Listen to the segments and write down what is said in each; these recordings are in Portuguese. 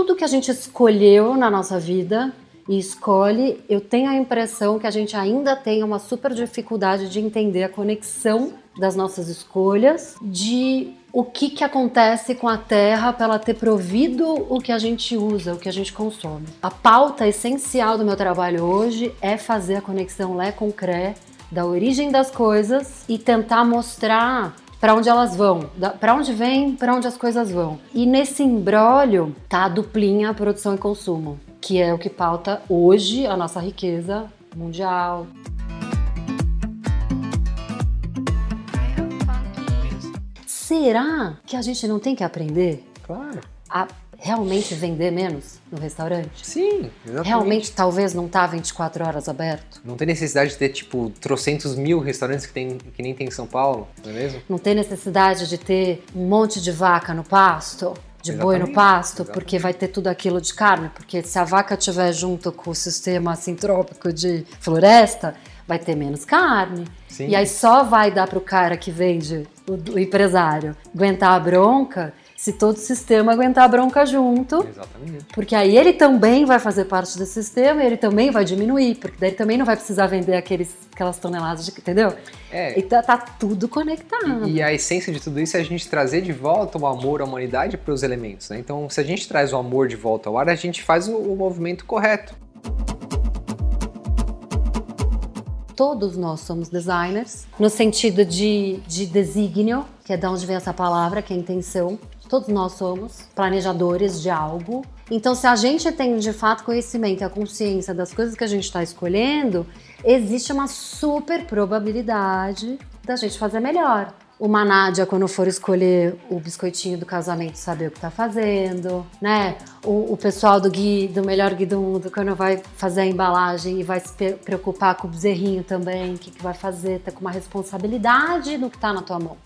tudo que a gente escolheu na nossa vida e escolhe, eu tenho a impressão que a gente ainda tem uma super dificuldade de entender a conexão das nossas escolhas, de o que, que acontece com a Terra para ela ter provido o que a gente usa, o que a gente consome. A pauta essencial do meu trabalho hoje é fazer a conexão Lé com Cré da origem das coisas e tentar mostrar para onde elas vão, para onde vem, para onde as coisas vão. E nesse embrólio tá a duplinha produção e consumo, que é o que pauta hoje a nossa riqueza mundial. Será que a gente não tem que aprender? Claro. A realmente vender menos no restaurante? Sim, exatamente. Realmente, talvez não tá 24 horas aberto? Não tem necessidade de ter, tipo, trocentos mil restaurantes que, tem, que nem tem em São Paulo, não é mesmo? Não tem necessidade de ter um monte de vaca no pasto? De Exatamente. boi no pasto, Exatamente. porque vai ter tudo aquilo de carne, porque se a vaca estiver junto com o sistema sintrópico de floresta, vai ter menos carne. Sim. E aí só vai dar para o cara que vende, o, o empresário, aguentar a bronca se todo o sistema aguentar a bronca junto. Exatamente. Porque aí ele também vai fazer parte do sistema e ele também vai diminuir, porque daí ele também não vai precisar vender aqueles, aquelas toneladas de. Entendeu? É. Então tá tudo conectado. E, e, a essência de tudo isso é a gente trazer de volta o amor, a humanidade para os elementos. Né? Então, se a gente traz o amor de volta ao ar, a gente faz o, o movimento correto. todos nós somos designers, no sentido de, de desígnio, que é de onde vem essa palavra, que é intenção. Todos nós somos planejadores de algo. Então, se a gente tem de fato conhecimento e a consciência das coisas que a gente está escolhendo, existe uma super probabilidade da gente fazer melhor uma Nádia, quando for escolher o biscoitinho do casamento, saber o que tá fazendo, né? O, o, pessoal do Gui, do Melhor Gui do Mundo, quando vai fazer a embalagem e vai se preocupar com o bezerrinho também, o que, que vai fazer, tá com uma responsabilidade no que tá na tua mão.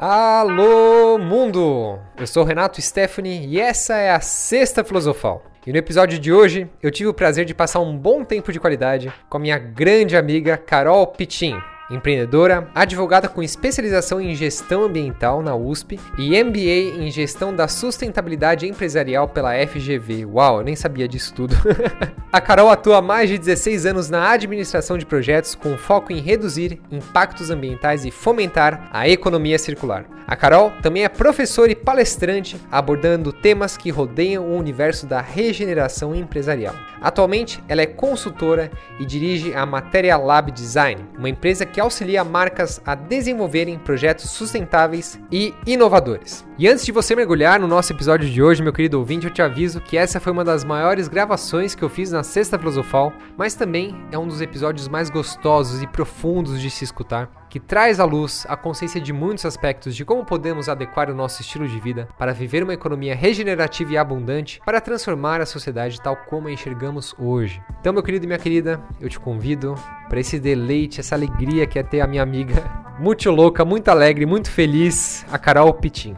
Alô, mundo! Eu sou Renato Stephanie e essa é a Sexta Filosofal. E no episódio de hoje eu tive o prazer de passar um bom tempo de qualidade com a minha grande amiga Carol Pitin empreendedora, advogada com especialização em gestão ambiental na USP e MBA em gestão da sustentabilidade empresarial pela FGV. Uau, eu nem sabia disso tudo. a Carol atua há mais de 16 anos na administração de projetos com foco em reduzir impactos ambientais e fomentar a economia circular. A Carol também é professora e palestrante abordando temas que rodeiam o universo da regeneração empresarial. Atualmente, ela é consultora e dirige a Materia Lab Design, uma empresa que auxilia marcas a desenvolverem projetos sustentáveis e inovadores. E antes de você mergulhar no nosso episódio de hoje, meu querido ouvinte, eu te aviso que essa foi uma das maiores gravações que eu fiz na Sexta Filosofal, mas também é um dos episódios mais gostosos e profundos de se escutar, que traz à luz a consciência de muitos aspectos de como podemos adequar o nosso estilo de vida para viver uma economia regenerativa e abundante para transformar a sociedade tal como a enxergamos hoje. Então, meu querido e minha querida, eu te convido para esse deleite, essa alegria que é ter a minha amiga muito louca, muito alegre, muito feliz, a Carol Pitin.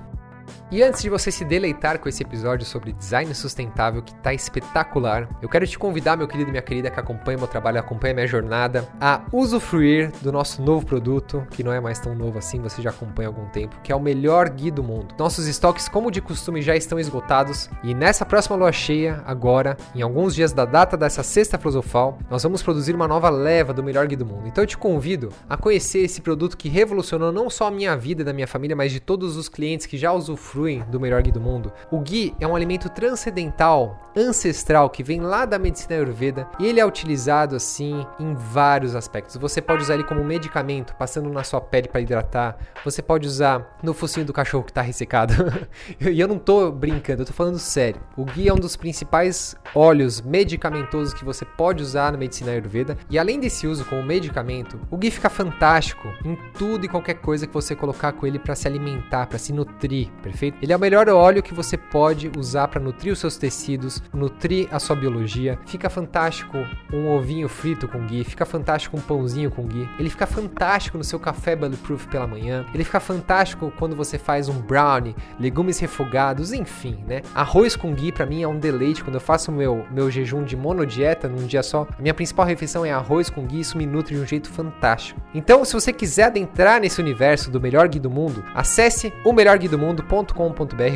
E antes de você se deleitar com esse episódio sobre design sustentável que tá espetacular, eu quero te convidar, meu querido e minha querida que acompanha meu trabalho, acompanha minha jornada, a usufruir do nosso novo produto, que não é mais tão novo assim, você já acompanha há algum tempo, que é o melhor guia do mundo. Nossos estoques, como de costume, já estão esgotados e nessa próxima lua cheia, agora, em alguns dias da data dessa sexta filosofal, nós vamos produzir uma nova leva do melhor guia do mundo. Então eu te convido a conhecer esse produto que revolucionou não só a minha vida e da minha família, mas de todos os clientes que já usufruem usufruem do melhor ghee do mundo. O ghee é um alimento transcendental, ancestral, que vem lá da medicina ayurveda e ele é utilizado assim em vários aspectos. Você pode usar ele como medicamento, passando na sua pele para hidratar. Você pode usar no focinho do cachorro que está ressecado. e eu não estou brincando, eu tô falando sério. O ghee é um dos principais óleos medicamentosos que você pode usar na medicina ayurveda e além desse uso como medicamento, o ghee fica fantástico em tudo e qualquer coisa que você colocar com ele para se alimentar, para se nutrir, perfeito? Ele é o melhor óleo que você pode usar para nutrir os seus tecidos, nutrir a sua biologia. Fica fantástico um ovinho frito com ghee, fica fantástico um pãozinho com ghee. Ele fica fantástico no seu café bulletproof pela manhã. Ele fica fantástico quando você faz um brownie, legumes refogados, enfim, né? Arroz com ghee para mim é um deleite quando eu faço meu meu jejum de monodieta num dia só. A minha principal refeição é arroz com ghee, isso me nutre de um jeito fantástico. Então, se você quiser adentrar nesse universo do melhor ghee do mundo, acesse o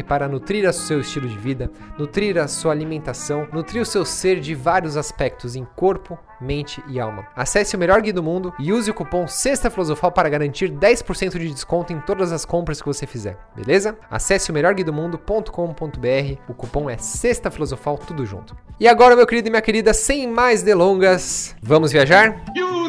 para nutrir o seu estilo de vida, nutrir a sua alimentação, nutrir o seu ser de vários aspectos em corpo, mente e alma. Acesse o melhor guia do mundo e use o cupom Sexta Filosofal para garantir 10% de desconto em todas as compras que você fizer, beleza? Acesse o melhorguidomundo.com.br, o cupom é Sexta Filosofal, tudo junto. E agora, meu querido e minha querida, sem mais delongas, vamos viajar? You,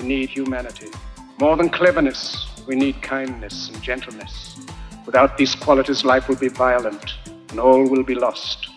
we need humanity. More than cleverness, we need kindness and gentleness. Without these qualities, life will be violent and all will be lost.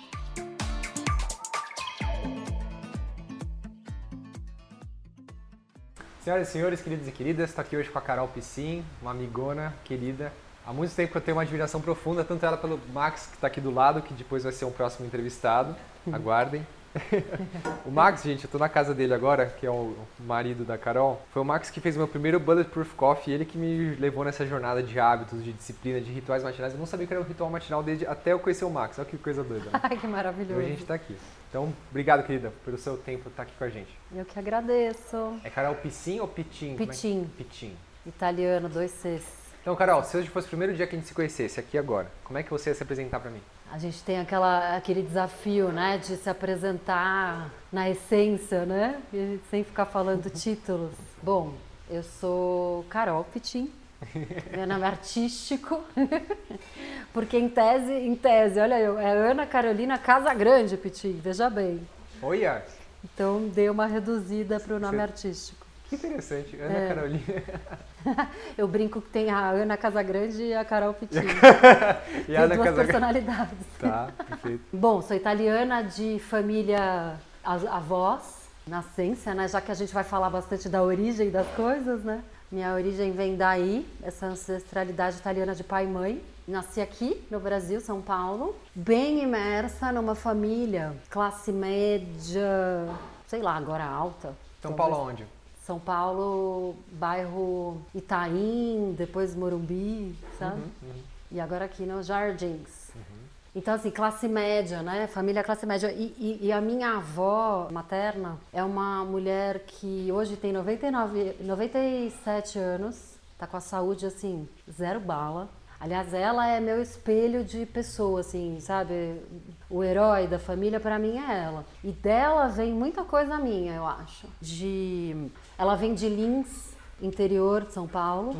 Senhoras e senhores, queridos e queridas, estou aqui hoje com a Carol Piscin, uma amigona querida. Há muito tempo que eu tenho uma admiração profunda, tanto ela pelo Max, que está aqui do lado, que depois vai ser um próximo entrevistado. Aguardem. o Max, gente, eu tô na casa dele agora, que é o marido da Carol. Foi o Max que fez o meu primeiro Bulletproof Coffee, ele que me levou nessa jornada de hábitos, de disciplina, de rituais matinais. Eu não sabia que era um ritual matinal desde até eu conhecer o Max. Olha que coisa doida. Né? Ai, que maravilhoso. Hoje a gente tá aqui. Então, obrigado, querida, pelo seu tempo estar aqui com a gente. Eu que agradeço. É Carol Piscin ou Pitim? Como é que- Pitim. Pitim. Italiano, dois Cs. Então, Carol, se hoje fosse o primeiro dia que a gente se conhecesse aqui agora, como é que você ia se apresentar pra mim? A gente tem aquela, aquele desafio, né, de se apresentar na essência, né? Sem ficar falando títulos. Bom, eu sou Carol Pitim, meu nome é artístico, porque em tese, em tese, olha eu, é Ana Carolina Casagrande Pitim, veja bem. Olha, Então dei uma reduzida para o nome Você- artístico. que interessante. Ana É. Carolina. Eu brinco que tem a Ana Casagrande e a Carol Pitim. e a Ana duas Casagrande. personalidades. Tá, perfeito. Bom, sou italiana de família avós, nascência, né? Já que a gente vai falar bastante da origem das coisas, né? Minha origem vem daí, essa ancestralidade italiana de pai e mãe. Nasci aqui no Brasil, São Paulo, bem imersa numa família classe média, sei lá, agora alta. São. Paulo onde? São Paulo, bairro Itaim, depois Morumbi, sabe? Uhum, E agora aqui nos Jardins. Então, assim, classe média, né? Família classe média. E, e- e a minha avó materna é uma mulher que hoje tem 99, 97 anos, tá com a saúde, assim, zero bala. Aliás, ela é meu espelho de pessoa, assim, sabe? O herói da família para mim é ela. E dela vem muita coisa minha, eu acho. De ela vem de Lins, interior de São Paulo.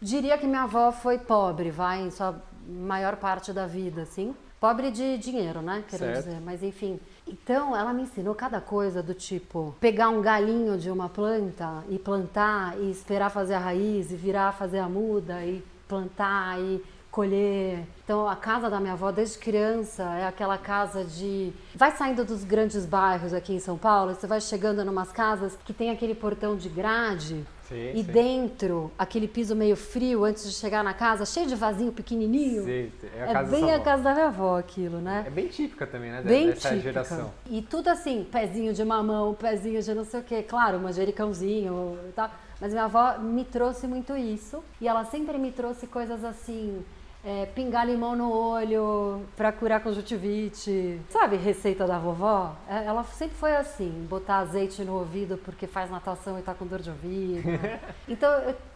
Diria que minha avó foi pobre, vai, em sua maior parte da vida, assim. Pobre de dinheiro, né? Quero Certo. dizer. Mas enfim. Então, ela me ensinou cada coisa do tipo pegar um galinho de uma planta e plantar e esperar fazer a raiz e virar fazer a muda e plantar e colher. Então, a casa da minha avó, desde criança, é aquela casa de. Vai saindo dos grandes bairros aqui em São Paulo, você vai chegando em umas casas que tem aquele portão de grade. Sim, e sim. dentro, aquele piso meio frio antes de chegar na casa, cheio de vasinho pequenininho. Sei, é a É bem a casa da minha avó aquilo, né? É bem típica também, né? Bem dessa típica. geração. E tudo assim, pezinho de mamão, pezinho de não sei o quê. Claro, manjericãozinho e tal. Mas minha avó me trouxe muito isso. E ela sempre me trouxe coisas assim... é, pingar limão no olho pra curar conjuntivite. Sabe, receita da vovó? É, Ela sempre foi assim, botar azeite no ouvido porque faz natação e tá com dor de ouvido. então,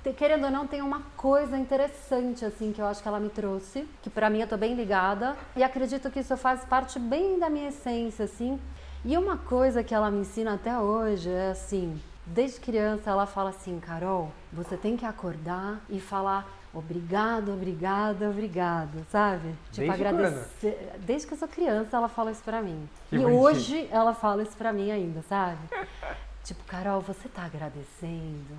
eu, querendo ou não, tem uma coisa interessante assim que eu acho que ela me trouxe, que pra mim eu tô bem ligada e acredito que isso faz parte bem da minha essência assim. E uma coisa que ela me ensina até hoje é assim, desde criança ela fala assim, Carol, você tem que acordar e falar Obrigado, obrigada, obrigado, sabe? Tipo, Desde agradecer. Desde que eu sou criança, ela fala isso pra mim. Que e bonitinho. hoje ela fala isso pra mim ainda, sabe? Tipo, Carol, você tá agradecendo?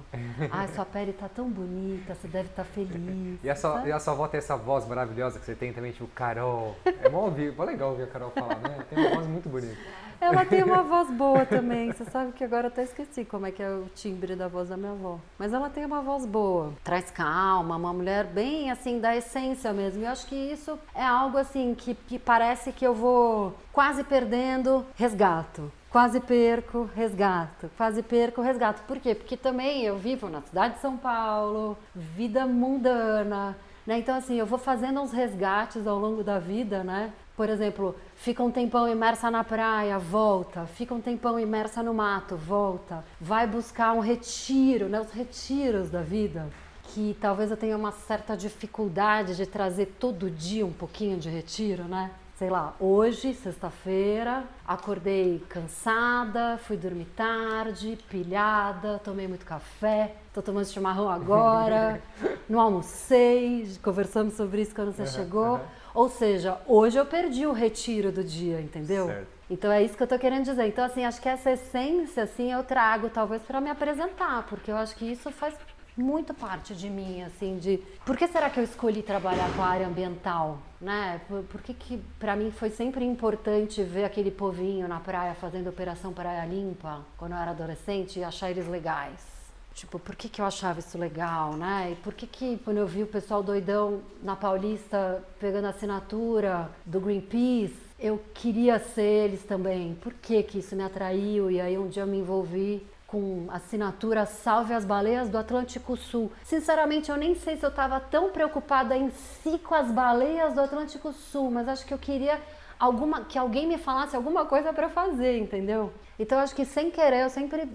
Ai, sua pele tá tão bonita, você deve estar feliz. E a, sua, e a sua avó tem essa voz maravilhosa que você tem também, tipo, Carol. É mó, ouvir, mó legal ouvir a Carol falar, né? Tem uma voz muito bonita. Ela tem uma voz boa também. Você sabe que agora eu até esqueci como é que é o timbre da voz da minha avó. Mas ela tem uma voz boa. Traz calma, uma mulher bem assim, da essência mesmo. E eu acho que isso é algo assim que, que parece que eu vou quase perdendo, resgato. Quase perco, resgato. Quase perco, resgato. Por quê? Porque também eu vivo na cidade de São Paulo, vida mundana. Né? Então, assim, eu vou fazendo uns resgates ao longo da vida, né? Por exemplo, fica um tempão imersa na praia, volta. Fica um tempão imersa no mato, volta. Vai buscar um retiro, né? Os retiros da vida. Que talvez eu tenha uma certa dificuldade de trazer todo dia um pouquinho de retiro, né? Sei lá, hoje, sexta-feira, acordei cansada, fui dormir tarde, pilhada, tomei muito café, tô tomando chimarrão agora, não almocei, conversamos sobre isso quando você chegou. Ou seja, hoje eu perdi o retiro do dia, entendeu? Certo. Então é isso que eu tô querendo dizer. Então, assim, acho que essa essência, assim, eu trago talvez para me apresentar, porque eu acho que isso faz muito parte de mim, assim, de por que será que eu escolhi trabalhar com a área ambiental, né? Por, por que que para mim foi sempre importante ver aquele povinho na praia fazendo operação praia limpa quando eu era adolescente e achar eles legais? Tipo, por que, que eu achava isso legal, né? E por que que quando eu vi o pessoal doidão na Paulista pegando assinatura do Greenpeace, eu queria ser eles também? Por que que isso me atraiu? E aí um dia eu me envolvi com assinatura Salve as Baleias do Atlântico Sul. Sinceramente, eu nem sei se eu estava tão preocupada em si com as baleias do Atlântico Sul, mas acho que eu queria alguma que alguém me falasse alguma coisa para fazer, entendeu? Então acho que sem querer eu sempre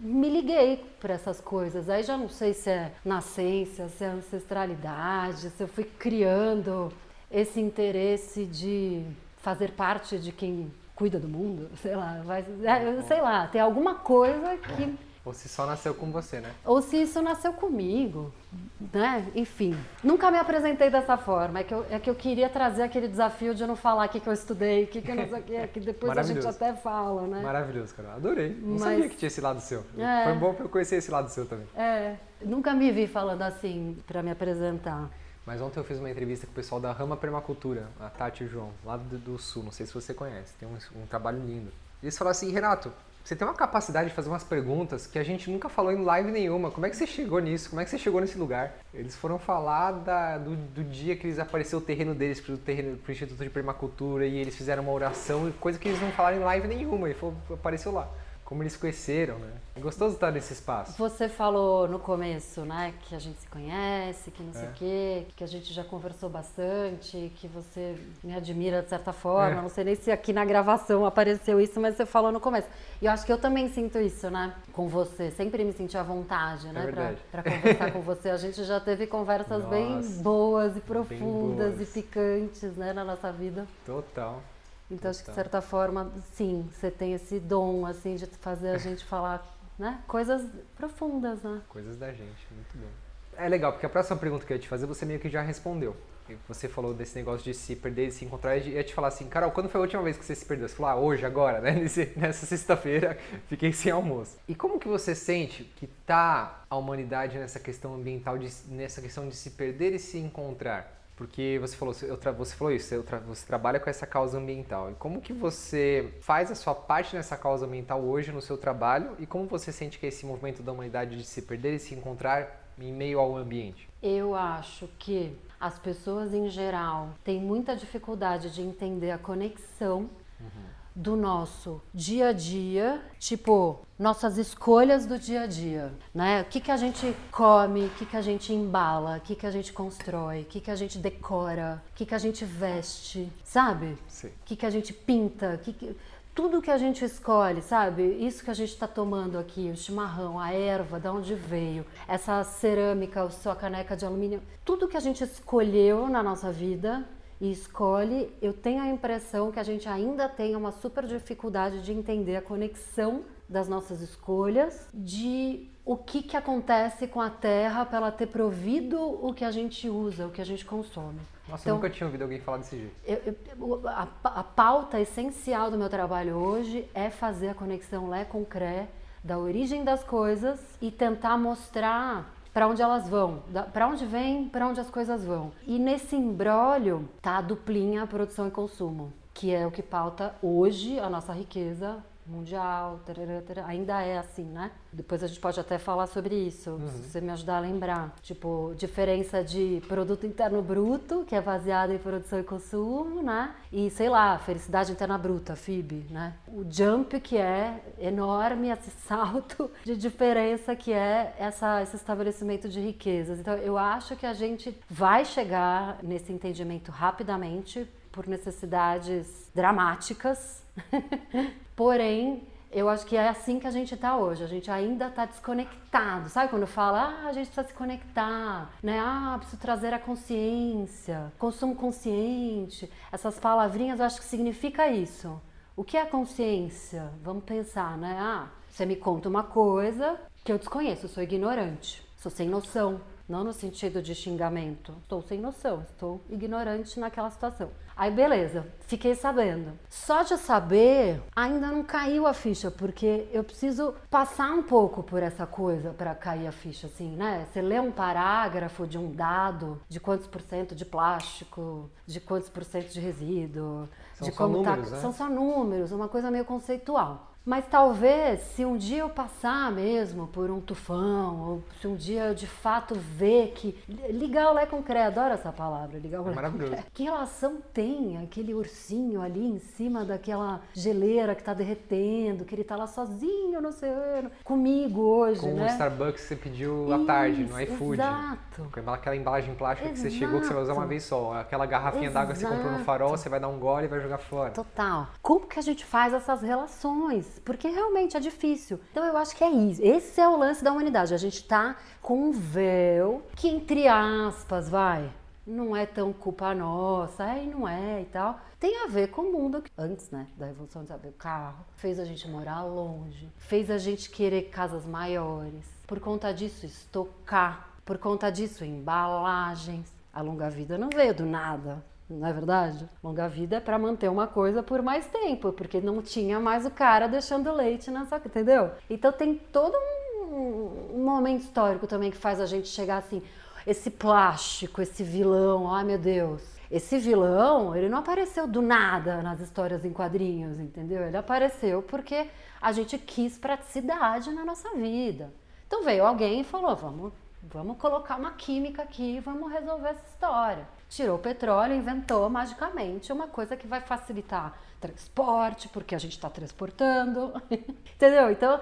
me liguei para essas coisas. Aí já não sei se é nascença, se é ancestralidade, se eu fui criando esse interesse de fazer parte de quem cuida do mundo, sei lá, vai, é, sei lá, tem alguma coisa que Ou se só nasceu com você, né? ou se isso nasceu comigo, né? Enfim, nunca me apresentei dessa forma. É que eu, é que eu queria trazer aquele desafio de não falar o que, que eu estudei, o que, que eu não sei o que, que depois a gente até fala, né? Maravilhoso, cara. Adorei. Não Mas- sabia que tinha esse lado seu. É. Foi bom pra eu conhecer esse lado seu também. É, nunca me vi falando assim pra me apresentar. Mas ontem eu fiz uma entrevista com o pessoal da Rama Permacultura, a Tati e o João, lá do, do Sul. Não sei se você conhece. Tem um, um trabalho lindo. Eles falaram assim, Renato, você tem uma capacidade de fazer umas perguntas que a gente nunca falou em live nenhuma. Como é que você chegou nisso? Como é que você chegou nesse lugar? Eles foram falar da- do, do dia que eles apareceu o terreno deles pro, terreno, pro Instituto de Permacultura e eles fizeram uma oração, coisa que eles não falaram em live nenhuma. E foi- apareceu lá. Como eles conheceram, né? É gostoso estar nesse espaço. Você falou no começo, né, que a gente se conhece, que não sei É. o quê, que a gente já conversou bastante, que você me admira de certa forma. É. Não sei nem se aqui na gravação apareceu isso, mas você falou no começo. E eu acho que eu também sinto isso, né, com você. Sempre me senti à vontade, né, pra, É verdade. pra conversar com você. A gente já teve conversas bem Nossa, boas e profundas boas. e picantes, né, na nossa vida. Total. Então acho que de certa forma, sim, você tem esse dom assim de fazer a gente falar, né, coisas profundas, né? Coisas da gente, muito bom. É legal, porque a próxima pergunta que eu ia te fazer, você meio que já respondeu. E Você falou desse negócio de se perder e se encontrar. Eu ia te falar assim, Carol, quando foi a última vez que você se perdeu? Você falou, ah, hoje, agora, né? Nesse- nessa sexta-feira, fiquei sem almoço. E como que você sente que tá a humanidade nessa questão ambiental, de- nessa questão de se perder e se encontrar? Porque você falou, você falou isso, você trabalha com essa causa ambiental. E como que você faz a sua parte nessa causa ambiental hoje no seu trabalho? E como você sente que é esse movimento da humanidade de se perder e se encontrar em meio ao ambiente? Eu acho que as pessoas em geral têm muita dificuldade de entender a conexão do nosso dia a dia, tipo, nossas escolhas do dia a dia, né? O que, que a gente come, o que, que a gente embala, o que, que a gente constrói, o que, que a gente decora, o que, que a gente veste, sabe? Sim. O que, que a gente pinta, que que- tudo que a gente escolhe, sabe? Isso que a gente está tomando aqui, o chimarrão, a erva, da onde veio, essa cerâmica, a sua caneca de alumínio, tudo que a gente escolheu na nossa vida e escolhe, eu tenho a impressão que a gente ainda tem uma super dificuldade de entender a conexão das nossas escolhas, de o que, que acontece com a terra para ela ter provido o que a gente usa, o que a gente consome. Nossa, então, eu nunca tinha ouvido alguém falar desse jeito. Eu, eu, a, a, pauta essencial do meu trabalho hoje é fazer a conexão Lé com Cré da origem das coisas e tentar mostrar para onde elas vão, para onde vem, para onde as coisas vão. E nesse embrólio tá a duplinha produção e consumo, que é o que pauta hoje a nossa riqueza mundial, tarará, tarará, ainda é assim, né? Depois a gente pode até falar sobre isso, uhum. se você me ajudar a lembrar. Tipo, diferença de produto interno bruto, que é baseado em produção e consumo, né? E, sei lá, felicidade interna bruta, FIB, né? O jump que é enorme, esse salto de diferença que é essa, esse estabelecimento de riquezas. Então, eu acho que a gente vai chegar nesse entendimento rapidamente, por necessidades dramáticas, porém eu acho que é assim que a gente está hoje. A gente ainda está desconectado. Sabe quando fala, ah, a gente precisa se conectar, né? Ah, preciso trazer a consciência, consumo consciente. Essas palavrinhas eu acho que significa isso. O que é consciência? Vamos pensar, né? Ah, você me conta uma coisa que eu desconheço, eu sou ignorante, sou sem noção. Não no sentido de xingamento. Estou sem noção, estou ignorante naquela situação. Aí beleza, fiquei sabendo. Só de saber, ainda não caiu a ficha, porque eu preciso passar um pouco por essa coisa para cair a ficha, assim, né? Você lê um parágrafo de um dado de quantos por cento de plástico, de quantos por cento de resíduo, São de como tá números, tá. Né? São só números, uma coisa meio conceitual. Mas talvez, se um dia eu passar mesmo por um tufão, ou se um dia eu de fato ver que. Ligar o Lé com Cré, adoro essa palavra, ligar o é com Cré. Que relação tem aquele ursinho ali em cima daquela geleira que tá derretendo, que ele tá lá sozinho no oceano, comigo hoje, com né? o Starbucks que você pediu à tarde, no iFood. Exato. Com aquela embalagem plástica exato. que você chegou que você vai usar uma vez só. Aquela garrafinha d'água que você comprou no farol, você vai dar um gole e vai jogar fora. Total. Como que a gente faz essas relações? Porque realmente é difícil. Então eu acho que é isso. Esse é o lance da humanidade. A gente tá com um véu que, entre aspas, vai, não é tão culpa nossa, aí não é e tal. Tem a ver com o mundo que antes, né, da evolução do carro, fez a gente morar longe, fez a gente querer casas maiores. Por conta disso, estocar. Por conta disso, embalagens. A longa vida não veio do nada não é verdade? Longa vida é para manter uma coisa por mais tempo, porque não tinha mais o cara deixando leite na sua, entendeu? Então tem todo um, um momento histórico também que faz a gente chegar assim, esse plástico, esse vilão, ai meu Deus. Esse vilão, ele não apareceu do nada nas histórias em quadrinhos, entendeu? Ele apareceu porque a gente quis praticidade na nossa vida. Então veio alguém e falou: vamos, vamos colocar uma química aqui, vamos resolver essa história tirou o petróleo e inventou magicamente uma coisa que vai facilitar transporte, porque a gente está transportando, entendeu? Então,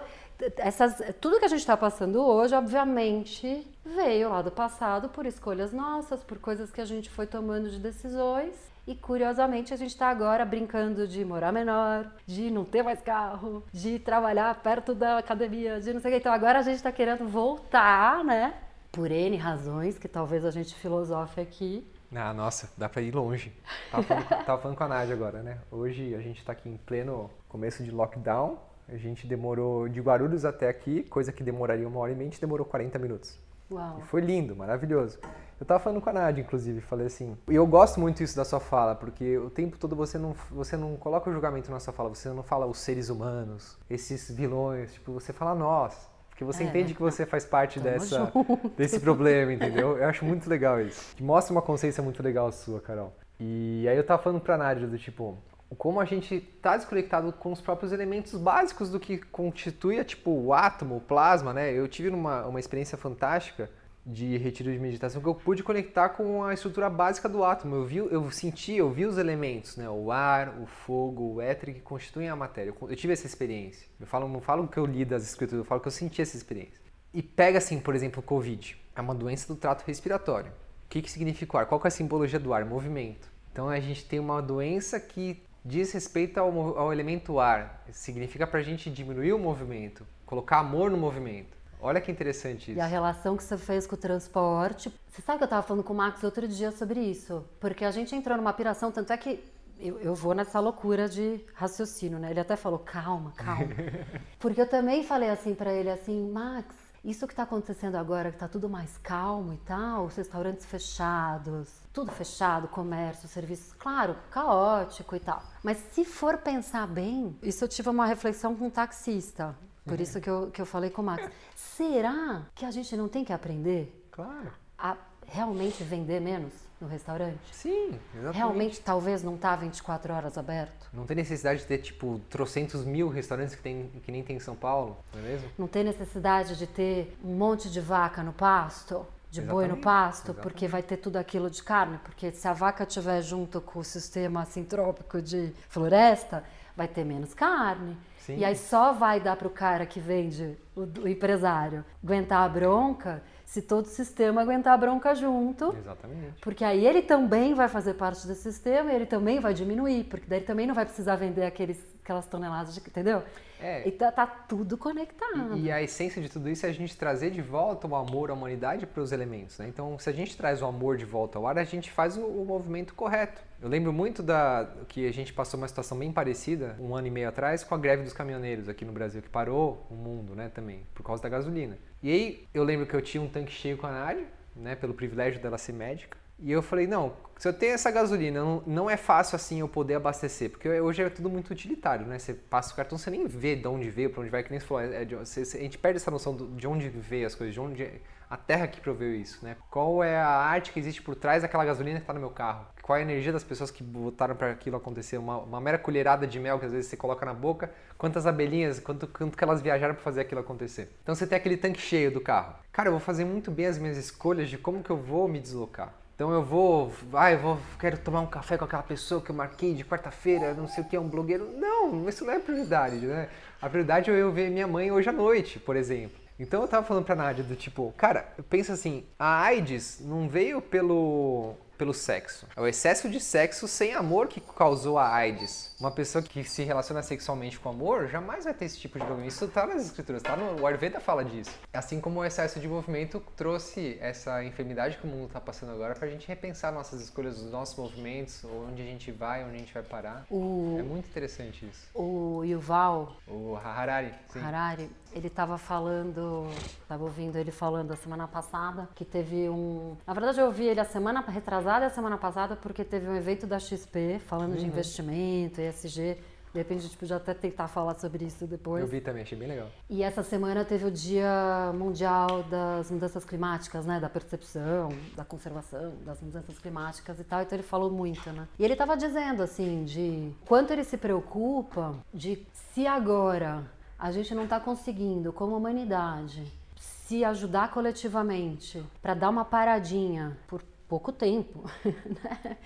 essas, tudo que a gente está passando hoje, obviamente, veio lá do passado por escolhas nossas, por coisas que a gente foi tomando de decisões. E curiosamente a gente está agora brincando de morar menor, de não ter mais carro, de trabalhar perto da academia, de não sei o que. Então agora a gente está querendo voltar, né? Por N razões que talvez a gente filosofe aqui, ah, nossa, dá pra ir longe. Tava falando, tava falando com a Nádia agora, né? Hoje a gente tá aqui em pleno começo de lockdown. A gente demorou de Guarulhos até aqui, coisa que demoraria uma hora e meia, a gente demorou 40 minutos. Uau. E foi lindo, maravilhoso. Eu tava falando com a Nádia, inclusive, falei assim. E eu gosto muito isso da sua fala, porque o tempo todo você não, você não coloca o julgamento na sua fala, você não fala os seres humanos, esses vilões, tipo, você fala nós. Porque você é, entende que você faz parte dessa, desse problema, entendeu? Eu acho muito legal isso. Que mostra uma consciência muito legal sua, Carol. E aí eu tava falando pra Nádia do tipo, como a gente tá desconectado com os próprios elementos básicos do que constitui, tipo, o átomo, o plasma, né? Eu tive uma, uma experiência fantástica de retiro de meditação que eu pude conectar com a estrutura básica do átomo. Eu vi, eu senti, eu vi os elementos, né? O ar, o fogo, o éter que constituem a matéria. Eu, tive essa experiência. Eu falo, não falo que eu li das escrituras, eu falo que eu senti essa experiência. E pega assim, por exemplo, o COVID. É uma doença do trato respiratório. O que, que significa o ar? Qual é a simbologia do ar? Movimento. Então a gente tem uma doença que diz respeito ao, ao elemento ar. Significa para a gente diminuir o movimento, colocar amor no movimento. Olha que interessante isso. E a relação que você fez com o transporte. Você sabe que eu estava falando com o Max outro dia sobre isso? Porque a gente entrou numa piração, tanto é que eu, eu vou nessa loucura de raciocínio, né? Ele até falou, calma, calma. Porque eu também falei assim para ele, assim, Max, isso que está acontecendo agora, que está tudo mais calmo e tal, os restaurantes fechados, tudo fechado, comércio, serviços, claro, caótico e tal. Mas se for pensar bem, isso eu tive uma reflexão com um taxista, por isso que eu, que eu falei com o Max. Será que a gente não tem que aprender? Claro. A realmente vender menos no restaurante? Sim, exatamente. Realmente talvez não tá 24 horas aberto? Não tem necessidade de ter tipo trocentos mil restaurantes que, tem, que nem tem em São Paulo, não é mesmo? Não tem necessidade de ter um monte de vaca no pasto? de Exatamente. boi no pasto, Exatamente. porque vai ter tudo aquilo de carne, porque se a vaca estiver junto com o sistema sintrópico de floresta, vai ter menos carne. Sim. E aí só vai dar para o cara que vende, o, o empresário, aguentar a bronca se todo o sistema aguentar a bronca junto. Exatamente. Porque aí ele também vai fazer parte desse sistema e ele também vai diminuir, porque daí ele também não vai precisar vender aqueles, aquelas toneladas, de, entendeu? É. E tá, tá tudo conectado. E, e, a essência de tudo isso é a gente trazer de volta o amor à humanidade para os elementos. Né? Então, se a gente traz o amor de volta ao ar, a gente faz o, o movimento correto. Eu lembro muito da que a gente passou uma situação bem parecida um ano e meio atrás com a greve dos caminhoneiros aqui no Brasil, que parou o mundo, né, também, por causa da gasolina. E aí eu lembro que eu tinha um tanque cheio com a Nádia, né, pelo privilégio dela ser médica. E eu falei, não, se eu tenho essa gasolina, não, não é fácil assim eu poder abastecer, porque hoje é tudo muito utilitário, né? Você passa o cartão, você nem vê de onde veio, para onde vai, que nem você falou, é de, você, a gente perde essa noção de onde veio as coisas, de onde a terra que proveu isso, né? Qual é a arte que existe por trás daquela gasolina que está no meu carro? Qual é a energia das pessoas que botaram para aquilo acontecer? Uma, uma, mera colherada de mel que às vezes você coloca na boca, quantas abelhinhas, quanto, quanto que elas viajaram para fazer aquilo acontecer? Então você tem aquele tanque cheio do carro. Cara, eu vou fazer muito bem as minhas escolhas de como que eu vou me deslocar. Então eu vou, ah, eu vou, quero tomar um café com aquela pessoa que eu marquei de quarta-feira, não sei o que, é um blogueiro. Não, isso não é prioridade, né? A prioridade é eu ver minha mãe hoje à noite, por exemplo. Então eu tava falando pra Nádia do tipo, cara, pensa assim, a AIDS não veio pelo pelo sexo. É o excesso de sexo sem amor que causou a AIDS. Uma pessoa que se relaciona sexualmente com amor jamais vai ter esse tipo de problema. Isso tá nas escrituras, tá no o Ayurveda fala disso. Assim como o excesso de movimento trouxe essa enfermidade que o mundo tá passando agora pra gente repensar nossas escolhas, os nossos movimentos, onde a gente vai, onde a gente vai parar. O... É muito interessante isso. O Yuval, o Harari, sim. Harari, ele estava falando, estava ouvindo ele falando a semana passada que teve um. Na verdade, eu ouvi ele a semana retrasada e a semana passada porque teve um evento da XP falando uhum. de investimento, ESG. De repente a gente podia até tentar falar sobre isso depois. Eu vi também, achei bem legal. E essa semana teve o Dia Mundial das Mudanças Climáticas, né? Da percepção, da conservação, das mudanças climáticas e tal. Então ele falou muito, né? E ele estava dizendo, assim, de quanto ele se preocupa de se agora a gente não está conseguindo, como humanidade, se ajudar coletivamente para dar uma paradinha por pouco tempo, né?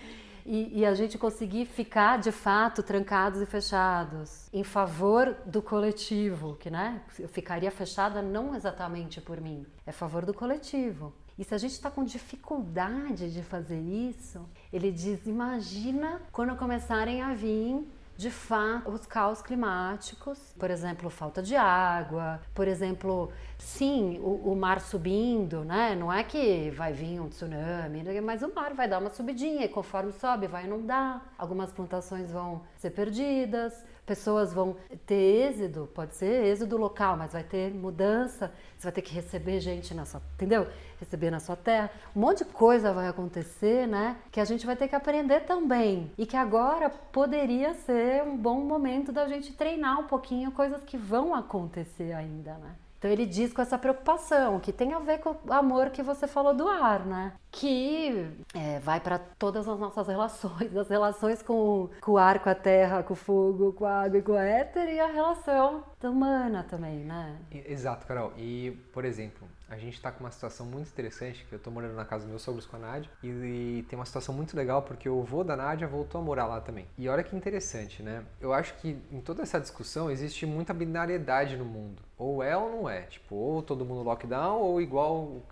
E, e, a gente conseguir ficar de fato trancados e fechados em favor do coletivo, que né, eu ficaria fechada não exatamente por mim, é favor do coletivo. E se a gente está com dificuldade de fazer isso, ele diz: imagina quando começarem a vir de fato os caos climáticos, por exemplo, falta de água, por exemplo, sim, o, o, mar subindo, né? Não é que vai vir um tsunami, mas o mar vai dar uma subidinha e conforme sobe vai inundar, algumas plantações vão ser perdidas, pessoas vão ter êxodo, pode ser êxodo local, mas vai ter mudança, você vai ter que receber gente na sua, entendeu? Receber na sua terra. Um monte de coisa vai acontecer, né? Que a gente vai ter que aprender também. E que agora poderia ser um bom momento da gente treinar um pouquinho coisas que vão acontecer ainda, né? Então ele diz com essa preocupação, que tem a ver com o amor que você falou do ar, né? Que é, vai para todas as nossas relações, as relações com, com o ar, com a terra, com o fogo, com a água e com o éter, e a relação humana também, né? Exato, Carol. E, por exemplo, a gente está com uma situação muito interessante, que eu estou morando na casa dos meus sogros com a Nádia, e, e, tem uma situação muito legal porque o avô da Nádia voltou a morar lá também. E olha que interessante, né? Eu acho que em toda essa discussão existe muita binariedade no mundo. Ou é ou não é. Tipo, ou todo mundo lockdown, ou igual,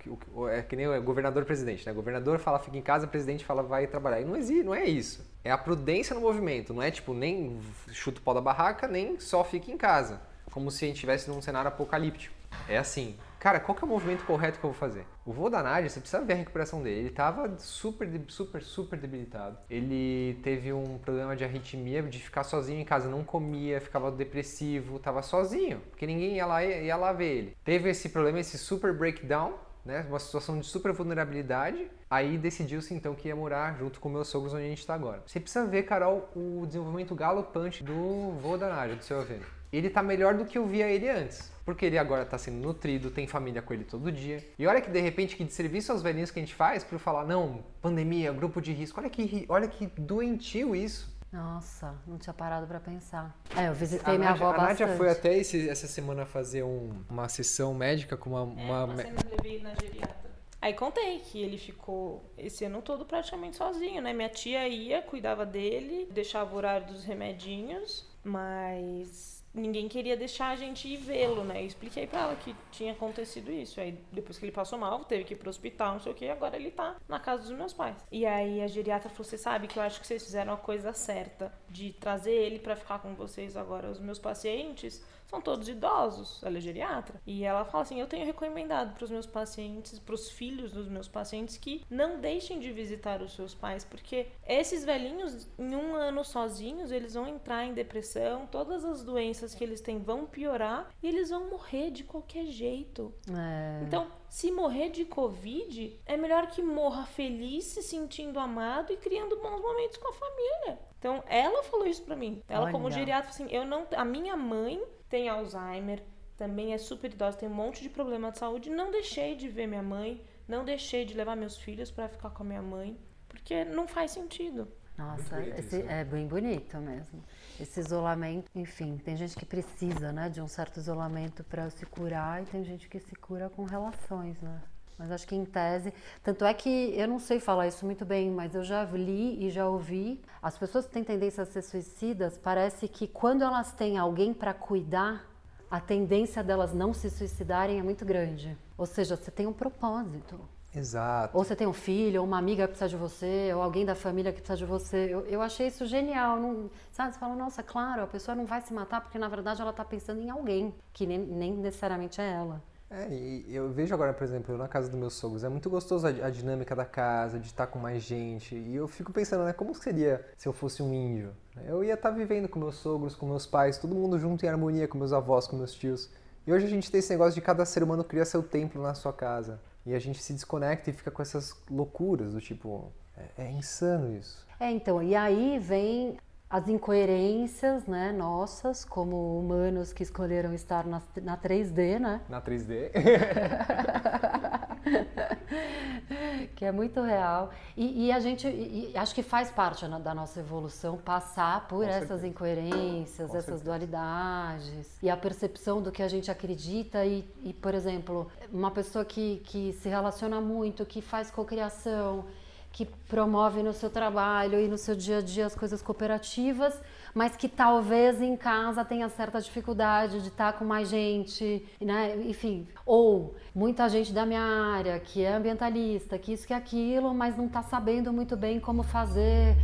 é que nem o governador-presidente, né? O governador fala fica em casa, presidente fala vai trabalhar. E não existe, não é isso. É a prudência no movimento, não é tipo nem chuta o pau da barraca, nem só fica em casa. Como se a gente estivesse num cenário apocalíptico. É assim, cara, qual que é o movimento correto que eu vou fazer? O voo da Nádia, você precisa ver a recuperação dele. Ele tava super, super, super debilitado. Ele teve um problema de arritmia, de ficar sozinho em casa, não comia, ficava depressivo, tava sozinho, porque ninguém ia lá, ia lá ver ele. Teve esse problema, esse super breakdown, né, uma situação de super vulnerabilidade, aí decidiu-se então que ia morar junto com meus sogros onde a gente está agora. Você precisa ver, Carol, o desenvolvimento galopante do vô da Nádia, do seu avô. Ele tá melhor do que eu via ele antes, porque ele agora tá sendo nutrido, tem família com ele todo dia. E olha que de repente que de serviço aos velhinhos que a gente faz para falar, não, pandemia, grupo de risco. Olha que olha que doentio isso. Nossa, não tinha parado para pensar. É, eu visitei a minha Nádia, avó bastante. A Nádia foi até esse, essa semana fazer um, uma sessão médica com uma... É, uma... uma cena levei na geriatra. Aí contei que ele ficou esse ano todo praticamente sozinho, né? Minha tia ia, cuidava dele, deixava o horário dos remedinhos, mas ninguém queria deixar a gente ir vê-lo, né? Eu expliquei para ela que tinha acontecido isso. Aí depois que ele passou mal, teve que ir pro hospital, não sei o que, agora ele tá na casa dos meus pais. E aí a geriatra falou: "Você sabe que eu acho que vocês fizeram a coisa certa de trazer ele para ficar com vocês agora. Os meus pacientes são todos idosos, ela é geriatra. E ela fala assim: eu tenho recomendado para os meus pacientes, para os filhos dos meus pacientes, que não deixem de visitar os seus pais, porque esses velhinhos, em um ano sozinhos, eles vão entrar em depressão, todas as doenças que eles têm vão piorar e eles vão morrer de qualquer jeito. É. Então, se morrer de Covid, é melhor que morra feliz, se sentindo amado e criando bons momentos com a família. Então, ela falou isso pra mim. Ela, Olha. como geriatra, assim, eu não. A minha mãe tem Alzheimer, também é super idosa, tem um monte de problema de saúde. Não deixei de ver minha mãe, não deixei de levar meus filhos pra ficar com a minha mãe, porque não faz sentido. Nossa, esse isso. é bem bonito mesmo. Esse isolamento, enfim, tem gente que precisa, né, de um certo isolamento para se curar e tem gente que se cura com relações, né? Mas acho que em tese, tanto é que eu não sei falar isso muito bem, mas eu já li e já ouvi. As pessoas que têm tendência a ser suicidas, parece que quando elas têm alguém para cuidar, a tendência delas não se suicidarem é muito grande. Ou seja, você tem um propósito. Exato. Ou você tem um filho, ou uma amiga que precisa de você, ou alguém da família que precisa de você. Eu, eu achei isso genial. Não, sabe, você fala, nossa, claro, a pessoa não vai se matar porque na verdade ela está pensando em alguém, que nem, nem necessariamente é ela. É, e eu vejo agora, por exemplo, na casa dos meus sogros, é muito gostoso a, a dinâmica da casa, de estar com mais gente. E eu fico pensando, né, como seria se eu fosse um índio? Eu ia estar vivendo com meus sogros, com meus pais, todo mundo junto em harmonia, com meus avós, com meus tios. E hoje a gente tem esse negócio de cada ser humano criar seu templo na sua casa. E a gente se desconecta e fica com essas loucuras do tipo. É, é insano isso. É, então, e aí vem as incoerências, né, nossas, como humanos que escolheram estar na, na 3D, né? Na 3D. que é muito real. E, e a gente, e- acho que faz parte né, da nossa evolução passar por Com essas certeza. incoerências, Com essas certeza. dualidades e a percepção do que a gente acredita. E, e, por exemplo, uma pessoa que, que se relaciona muito, que faz cocriação, que promove no seu trabalho e no seu dia a dia as coisas cooperativas, mas que talvez em casa tenha certa dificuldade de estar com mais gente, né? Enfim, ou muita gente da minha área que é ambientalista, que isso que aquilo, mas não está sabendo muito bem como fazer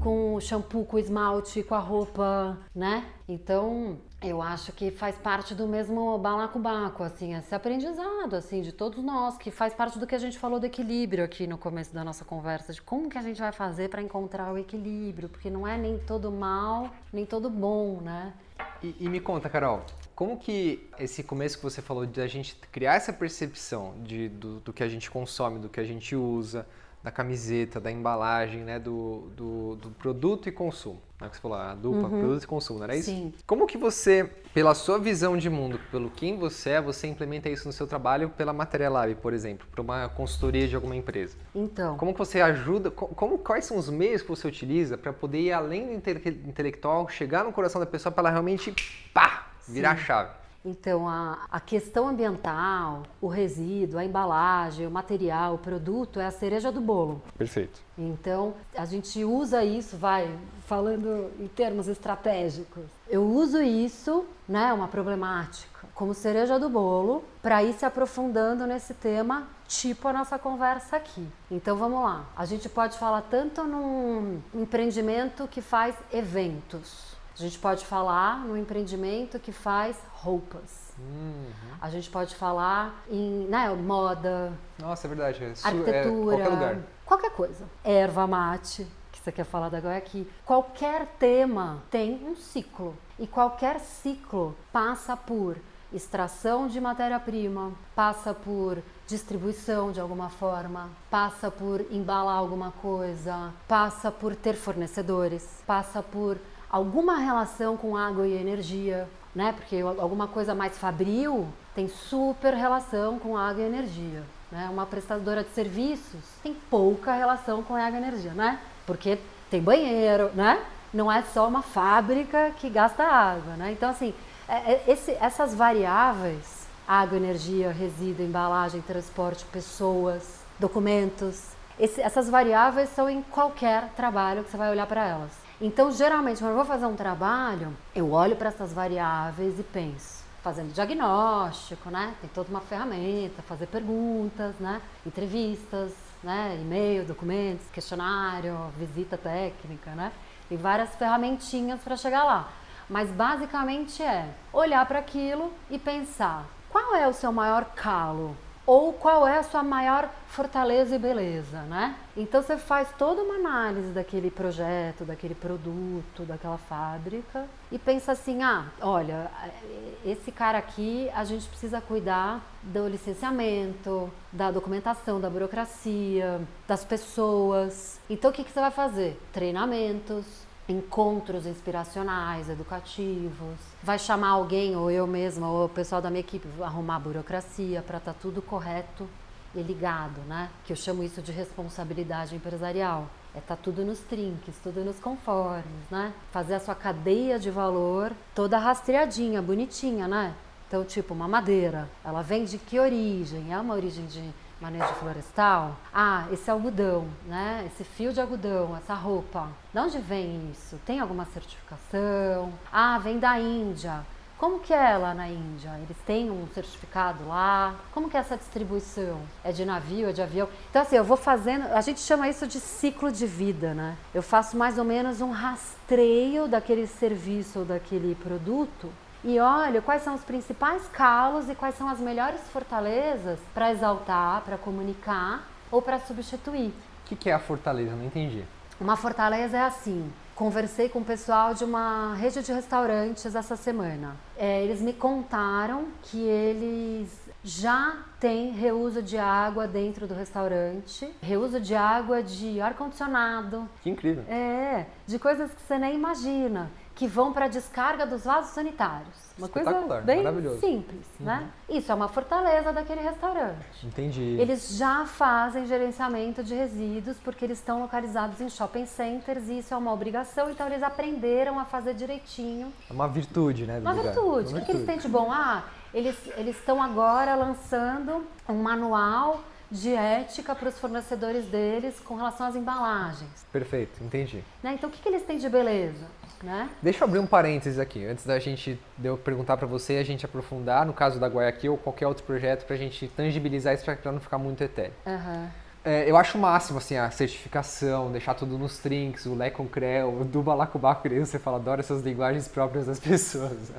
com o shampoo, com o esmalte, com a roupa, né? Então, eu acho que faz parte do mesmo balacobaco, assim, esse aprendizado, assim, de todos nós, que faz parte do que a gente falou do equilíbrio aqui no começo da nossa conversa, de como que a gente vai fazer para encontrar o equilíbrio, porque não é nem todo mal, nem todo bom, né? E, e me conta, Carol, como que esse começo que você falou de a gente criar essa percepção de, do, do que a gente consome, do que a gente usa, da camiseta, da embalagem, né, do, do, do produto e consumo, né, que você falou, a dupla, produto e consumo, não era isso? Sim. Como que você, pela sua visão de mundo, pelo quem você é, você implementa isso no seu trabalho pela Materia Lab, por exemplo, para uma consultoria de alguma empresa? Então, Como que você ajuda, co- como, quais são os meios que você utiliza para poder ir além do inte- intelectual, chegar no coração da pessoa para ela realmente, pá, virar a chave? Então, a, a questão ambiental, o resíduo, a embalagem, o material, o produto é a cereja do bolo. Perfeito. Então, a gente usa isso, vai, falando em termos estratégicos. Eu uso isso, né, uma problemática, como cereja do bolo, para ir se aprofundando nesse tema, tipo a nossa conversa aqui. Então, vamos lá. A gente pode falar tanto num empreendimento que faz eventos. A gente pode falar no empreendimento que faz roupas. Uhum. A gente pode falar em né, moda, Nossa, é verdade. É, é arquitetura, qualquer lugar. qualquer coisa. Erva mate, que você quer falar da aqui. Qualquer tema tem um ciclo. E qualquer ciclo passa por extração de matéria-prima, passa por distribuição de alguma forma, passa por embalar alguma coisa, passa por ter fornecedores, passa por alguma relação com água e energia, né? Porque alguma coisa mais fabril tem super relação com água e energia. Né? Uma prestadora de serviços tem pouca relação com água e energia, né? Porque tem banheiro, né? Não é só uma fábrica que gasta água, né? Então, assim, é- é- esse- essas variáveis, água, energia, resíduo, embalagem, transporte, pessoas, documentos, esse- essas variáveis são em qualquer trabalho que você vai olhar para elas. Então, geralmente, quando eu vou fazer um trabalho, eu olho para essas variáveis e penso, fazendo diagnóstico, né? Tem toda uma ferramenta, fazer perguntas, né? Entrevistas, né? E-mail, documentos, questionário, visita técnica, né? Tem várias ferramentinhas para chegar lá. Mas basicamente é olhar para aquilo e pensar qual é o seu maior calo ou qual é a sua maior fortaleza e beleza, né? Então você faz toda uma análise daquele projeto, daquele produto, daquela fábrica e pensa assim: ah, olha, esse cara aqui a gente precisa cuidar do licenciamento, da documentação, da burocracia, das pessoas. Então o que, que você vai fazer? Treinamentos, encontros inspiracionais, educativos. Vai chamar alguém, ou eu mesma, ou o pessoal da minha equipe, arrumar a burocracia para estar tudo correto e ligado, né? Que eu chamo isso de responsabilidade empresarial. É tá tudo nos trinques, tudo nos conformes, né? Fazer a sua cadeia de valor toda rastreadinha, bonitinha, né? Então, tipo, uma madeira, ela vem de que origem? É uma origem de manejo florestal? Ah, esse algodão, né? Esse fio de algodão, essa roupa. De onde vem isso? Tem alguma certificação? Ah, vem da Índia. Como que é lá na Índia? Eles têm um certificado lá? Como que é essa distribuição? É de navio, é de avião? Então assim, eu vou fazendo, a gente chama isso de ciclo de vida, né? Eu faço mais ou menos um rastreio daquele serviço ou daquele produto e olho quais são os principais calos e quais são as melhores fortalezas para exaltar, para comunicar ou para substituir. O que, que é a fortaleza? Não entendi. Uma fortaleza é assim. Conversei com o pessoal de uma rede de restaurantes essa semana. É, eles me contaram que eles já têm reuso de água dentro do restaurante, reuso de água de ar-condicionado, Que incrível. é, de coisas que você nem imagina, que vão para a descarga dos vasos sanitários. Uma coisa bem simples, né? Isso é uma fortaleza daquele restaurante. Entendi. Eles já fazem gerenciamento de resíduos porque eles estão localizados em shopping centers e isso é uma obrigação, então eles aprenderam a fazer direitinho. É uma virtude, né? Uma lugar. virtude. Uma O que, que eles têm de bom? Ah, eles eles estão agora lançando um manual de ética para os fornecedores deles com relação às embalagens. Perfeito, entendi. Né? Então, o que, que eles têm de beleza? Né? Deixa eu abrir um parênteses aqui, antes da gente de eu perguntar para você e a gente aprofundar, no caso da Guayaquil ou qualquer outro projeto, para a gente tangibilizar isso para não ficar muito etéreo. Aham. É, eu acho o máximo, assim, a certificação, deixar tudo nos trinks, o Lé com Creu, o do Balacobaco, que você fala, adoro essas linguagens próprias das pessoas.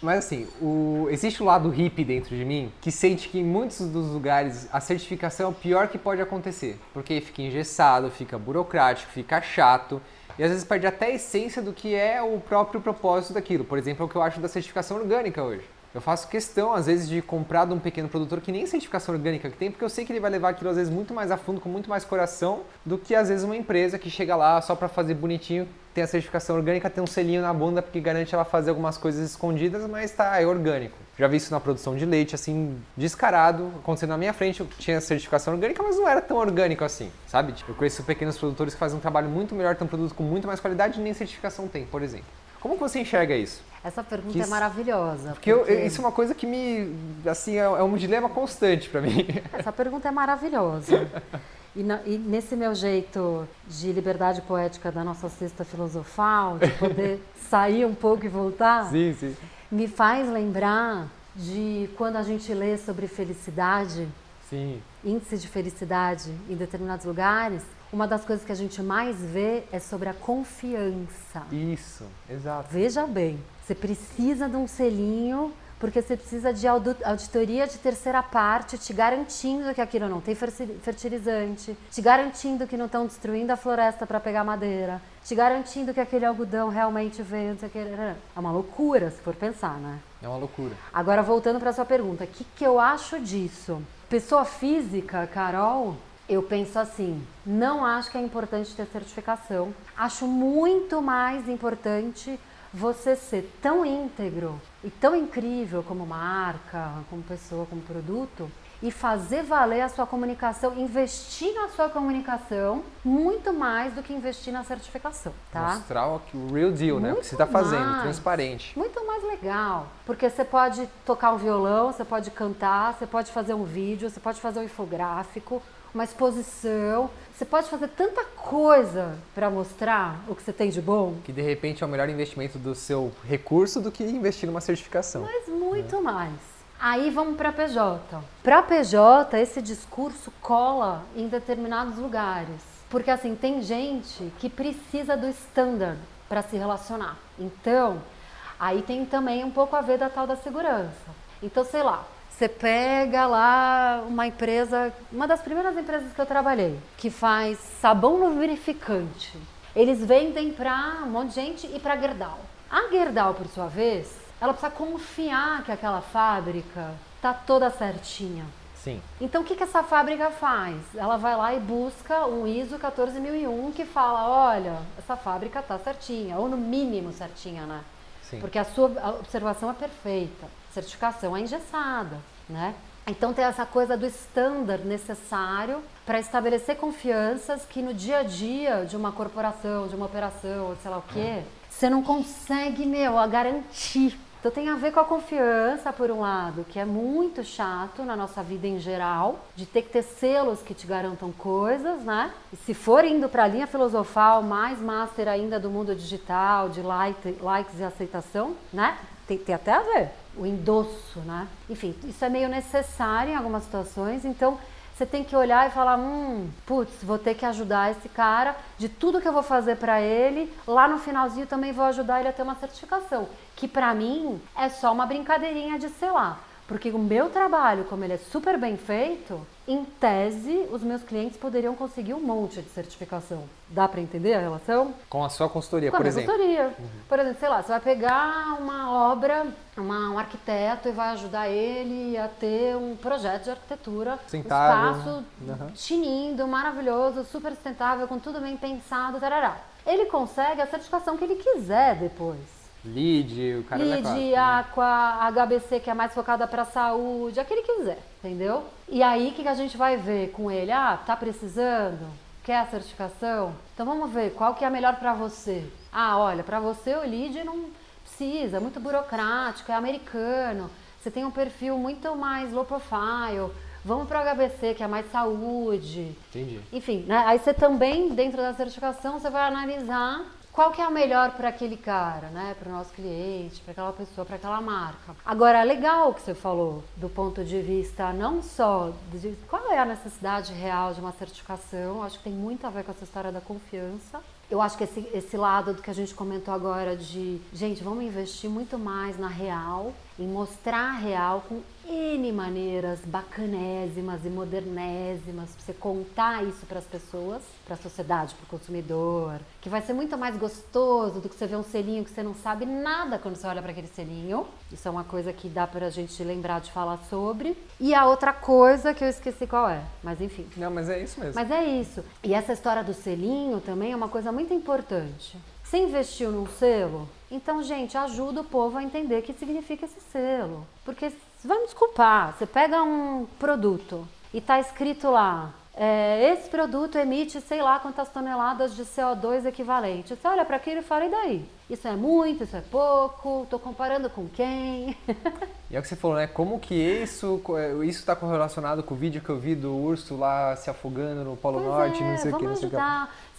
Mas assim, o, existe um lado hippie dentro de mim que sente que em muitos dos lugares a certificação é o pior que pode acontecer. Porque fica engessado, fica burocrático, fica chato. E às vezes perde até a essência do que é o próprio propósito daquilo. Por exemplo, é o que eu acho da certificação orgânica hoje. Eu faço questão, às vezes, de comprar de um pequeno produtor que nem certificação orgânica que tem, porque eu sei que ele vai levar aquilo, às vezes, muito mais a fundo, com muito mais coração, do que, às vezes, uma empresa que chega lá só para fazer bonitinho, tem a certificação orgânica, tem um selinho na bunda, porque garante ela fazer algumas coisas escondidas, mas tá, é orgânico. Já vi isso na produção de leite, assim, descarado, acontecendo na minha frente, eu tinha certificação orgânica, mas não era tão orgânico assim, sabe? Tipo, eu conheço pequenos produtores que fazem um trabalho muito melhor, tem um produto com muito mais qualidade nem certificação tem, por exemplo. Como que você enxerga isso? Essa pergunta Que é maravilhosa. Porque eu- isso é uma coisa que me, assim, é é um dilema constante pra mim. Essa pergunta é maravilhosa. E, na- e nesse meu jeito de liberdade poética da nossa cesta filosofal, de poder sair um pouco e voltar, Sim, sim. me faz lembrar de quando a gente lê sobre felicidade, Sim. índice de felicidade em determinados lugares, uma das coisas que a gente mais vê é sobre a confiança. Isso, exato. Veja bem, você precisa de um selinho porque você precisa de auditoria de terceira parte te garantindo que aquilo não tem fertilizante, te garantindo que não estão destruindo a floresta para pegar madeira, te garantindo que aquele algodão realmente veio, não sei o que. É uma loucura se for pensar, né? É uma loucura. Agora, voltando para sua pergunta, o que, que eu acho disso? Pessoa física, Carol, eu penso assim, não acho que é importante ter certificação. Acho muito mais importante você ser tão íntegro e tão incrível como marca, como pessoa, como produto, e fazer valer a sua comunicação, investir na sua comunicação muito mais do que investir na certificação, tá? Mostrar o, o real deal, muito né? O que você está fazendo, mais, transparente. Muito mais legal, porque você pode tocar um violão, você pode cantar, você pode fazer um vídeo, você pode fazer um infográfico, uma exposição. Você pode fazer tanta coisa para mostrar o que você tem de bom. Que de repente é o melhor investimento do seu recurso do que investir numa certificação. Mas muito né? mais. Aí vamos para PJ. Para PJ, esse discurso cola em determinados lugares. Porque assim, tem gente que precisa do standard para se relacionar. Então, aí tem também um pouco a ver da tal da segurança. Então, sei lá, você pega lá uma empresa, uma das primeiras empresas que eu trabalhei, que faz sabão lubrificante. Eles vendem para um monte de gente e para Gerdau. A Gerdau, por sua vez, ela precisa confiar que aquela fábrica tá toda certinha. Sim. Então o que, que essa fábrica faz? Ela vai lá e busca um ISO 14001 que fala, olha, essa fábrica tá certinha, ou no mínimo certinha, né? Sim. Porque a sua observação é perfeita, certificação é engessada né? Então tem essa coisa do standard necessário para estabelecer confianças que no dia a dia de uma corporação, de uma operação, sei lá o quê, você não consegue, meu, a garantir. Então tem a ver com a confiança, por um lado, que é muito chato na nossa vida em geral, de ter que ter selos que te garantam coisas, né? E se for indo para a linha filosofal, mais master ainda do mundo digital, de like, likes e aceitação, né? Tem, tem até a ver o endosso, né? Enfim, isso é meio necessário em algumas situações, então você tem que olhar e falar, hum, putz, vou ter que ajudar esse cara, de tudo que eu vou fazer para ele, lá no finalzinho também vou ajudar ele a ter uma certificação, que para mim é só uma brincadeirinha de, sei lá, porque o meu trabalho, como ele é super bem feito, em tese, os meus clientes poderiam conseguir um monte de certificação. Dá para entender a relação? Com a sua consultoria, Com por a exemplo. consultoria. Uhum. Por exemplo, sei lá, você vai pegar uma obra, uma, um arquiteto e vai ajudar ele a ter um projeto de arquitetura, um espaço uhum. tinindo, maravilhoso, super sustentável, com tudo bem pensado, tarará. Ele consegue a certificação que ele quiser depois. Lead, o cara Lead, Aqua, HBC, que é mais focada para saúde, a que ele quiser, entendeu? E aí, o que, que a gente vai ver com ele? Ah, tá precisando? Quer a certificação? Então vamos ver qual que é a melhor para você. Ah, olha, para você o lead não precisa, é muito burocrático, é americano. Você tem um perfil muito mais low profile. Vamos para o HBC, que é mais saúde. Entendi. Enfim, né? aí você também, dentro da certificação, você vai analisar qual que é a melhor para aquele cara, né? Para o nosso cliente, para aquela pessoa, para aquela marca. Agora, legal o que você falou do ponto de vista não só de qual é a necessidade real de uma certificação, acho que tem muito a ver com essa história da confiança. Eu acho que esse, esse lado do que a gente comentou agora de, gente, vamos investir muito mais na real, em mostrar a real com N maneiras bacanésimas e modernésimas para você contar isso para as pessoas, para a sociedade, para o consumidor, que vai ser muito mais gostoso do que você ver um selinho que você não sabe nada quando você olha para aquele selinho. Isso é uma coisa que dá para a gente lembrar de falar sobre. E a outra coisa que eu esqueci qual é, mas enfim. Não, mas é isso mesmo. Mas é isso. E essa história do selinho também é uma coisa muito importante. Você investiu num selo? Então, gente, ajuda o povo a entender o que significa esse selo. Porque, vamos desculpar, você pega um produto e está escrito lá, é, esse produto emite sei lá quantas toneladas de CO2 equivalente. Você olha para aquilo e fala, e daí? Isso é muito, isso é pouco, estou comparando com quem? e é o que você falou, né? Como que isso está correlacionado com o vídeo que eu vi do urso lá se afogando no Polo pois Norte, é, não sei o que, não sei o que